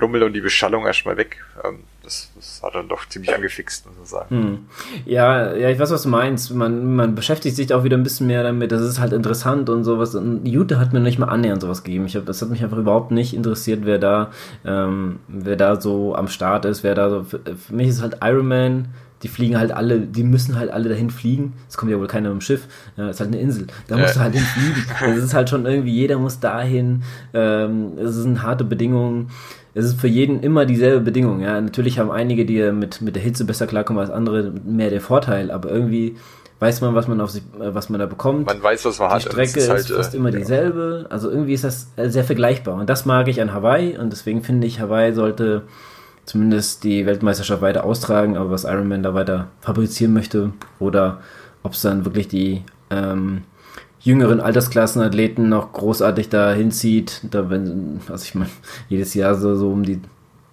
Rummel und die Beschallung erstmal weg. Ähm, das, das hat dann doch ziemlich angefixt, muss man sagen. Hm. Ja, ja, ich weiß, was du meinst. Man, man beschäftigt sich auch wieder ein bisschen mehr damit. Das ist halt interessant und sowas. Und Jute hat mir nicht mal annähernd sowas gegeben. Ich hab, das hat mich einfach überhaupt nicht interessiert, wer da, ähm, wer da so am Start ist, wer da so. Für, für mich ist halt Iron Man die fliegen halt alle, die müssen halt alle dahin fliegen. Es kommt ja wohl keiner mit dem Schiff. Ja, ist halt eine Insel. Da musst du halt hinfliegen. Das ist halt schon irgendwie, jeder muss dahin. Ähm, es sind harte Bedingungen es ist für jeden immer dieselbe Bedingung. Ja, natürlich haben einige, die mit, mit der Hitze besser klarkommen als andere, mehr den Vorteil, aber irgendwie weiß man, was man auf sich, äh, was man da bekommt. Man weiß, was man die hat. Die Strecke ist, halt, ist fast äh, immer dieselbe. Also irgendwie ist das äh, sehr vergleichbar. Und das mag ich an Hawaii und deswegen finde ich, Hawaii sollte zumindest die Weltmeisterschaft weiter austragen, aber was Ironman da weiter fabrizieren möchte oder ob es dann wirklich die ähm, jüngeren Altersklassenathleten noch großartig da hinzieht, da wenn, also ich meine, jedes Jahr so, so um die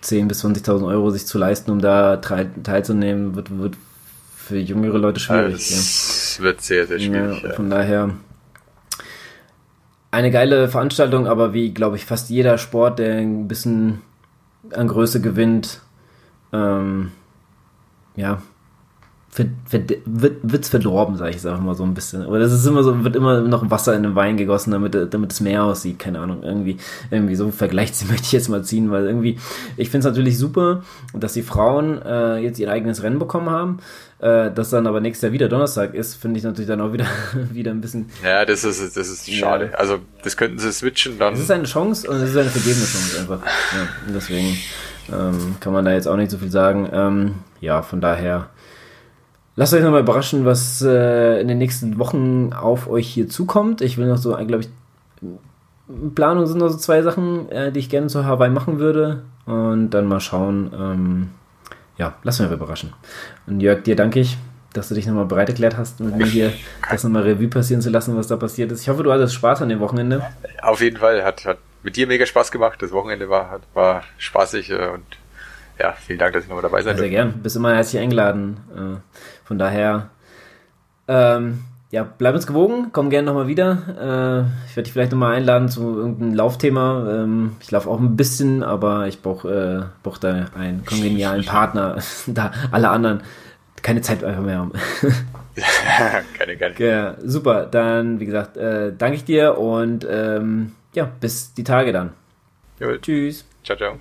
10.000 bis 20.000 Euro sich zu leisten, um da teilzunehmen, wird, wird für jüngere Leute schwierig. Das ja. wird sehr, sehr schwierig. Ja, von ja. daher. eine geile Veranstaltung, aber wie, glaube ich, fast jeder Sport, der ein bisschen an Größe gewinnt, ähm, ja, wird, es verdorben, sage ich es einfach mal so ein bisschen. Aber das ist immer so, wird immer noch Wasser in den Wein gegossen, damit, damit es mehr aussieht. Keine Ahnung, irgendwie, irgendwie so ein Vergleich möchte ich jetzt mal ziehen, weil irgendwie, ich finde es natürlich super, dass die Frauen äh, jetzt ihr eigenes Rennen bekommen haben. Äh, dass dann aber nächstes Jahr wieder Donnerstag ist, finde ich natürlich dann auch wieder, wieder ein bisschen. Ja, das ist, das ist schade. Ja. Also, das könnten sie switchen dann. Es ist eine Chance und es ist eine vergebene Chance einfach. Ja, deswegen ähm, kann man da jetzt auch nicht so viel sagen. Ähm, ja, von daher Lasst euch nochmal überraschen, was äh, in den nächsten Wochen auf euch hier zukommt. Ich will noch so, glaube ich, in Planung sind noch so zwei Sachen, äh, die ich gerne zu Hawaii machen würde. Und dann mal schauen. Ähm, ja, lass mich mal überraschen. Und Jörg, dir danke ich, dass du dich nochmal bereit erklärt hast, mit mir hier das nochmal Revue passieren zu lassen, was da passiert ist. Ich hoffe, du hattest Spaß an dem Wochenende. Auf jeden Fall. Hat, hat mit dir mega Spaß gemacht. Das Wochenende war, war spaßig äh, und ja, vielen Dank, dass ich nochmal dabei sein durfte. Sehr gern. Bist immer herzlich eingeladen. Von daher, ähm, ja, bleib uns gewogen, komm gerne nochmal wieder. Äh, ich werde dich vielleicht nochmal einladen zu irgendeinem Laufthema. Ähm, ich laufe auch ein bisschen, aber ich brauche äh, brauch da einen kongenialen Partner, da alle anderen keine Zeit einfach mehr haben. keine, keine. Ja, super, dann wie gesagt, äh, danke ich dir und ähm, ja, bis die Tage dann. Jawohl. Tschüss. Ciao, ciao.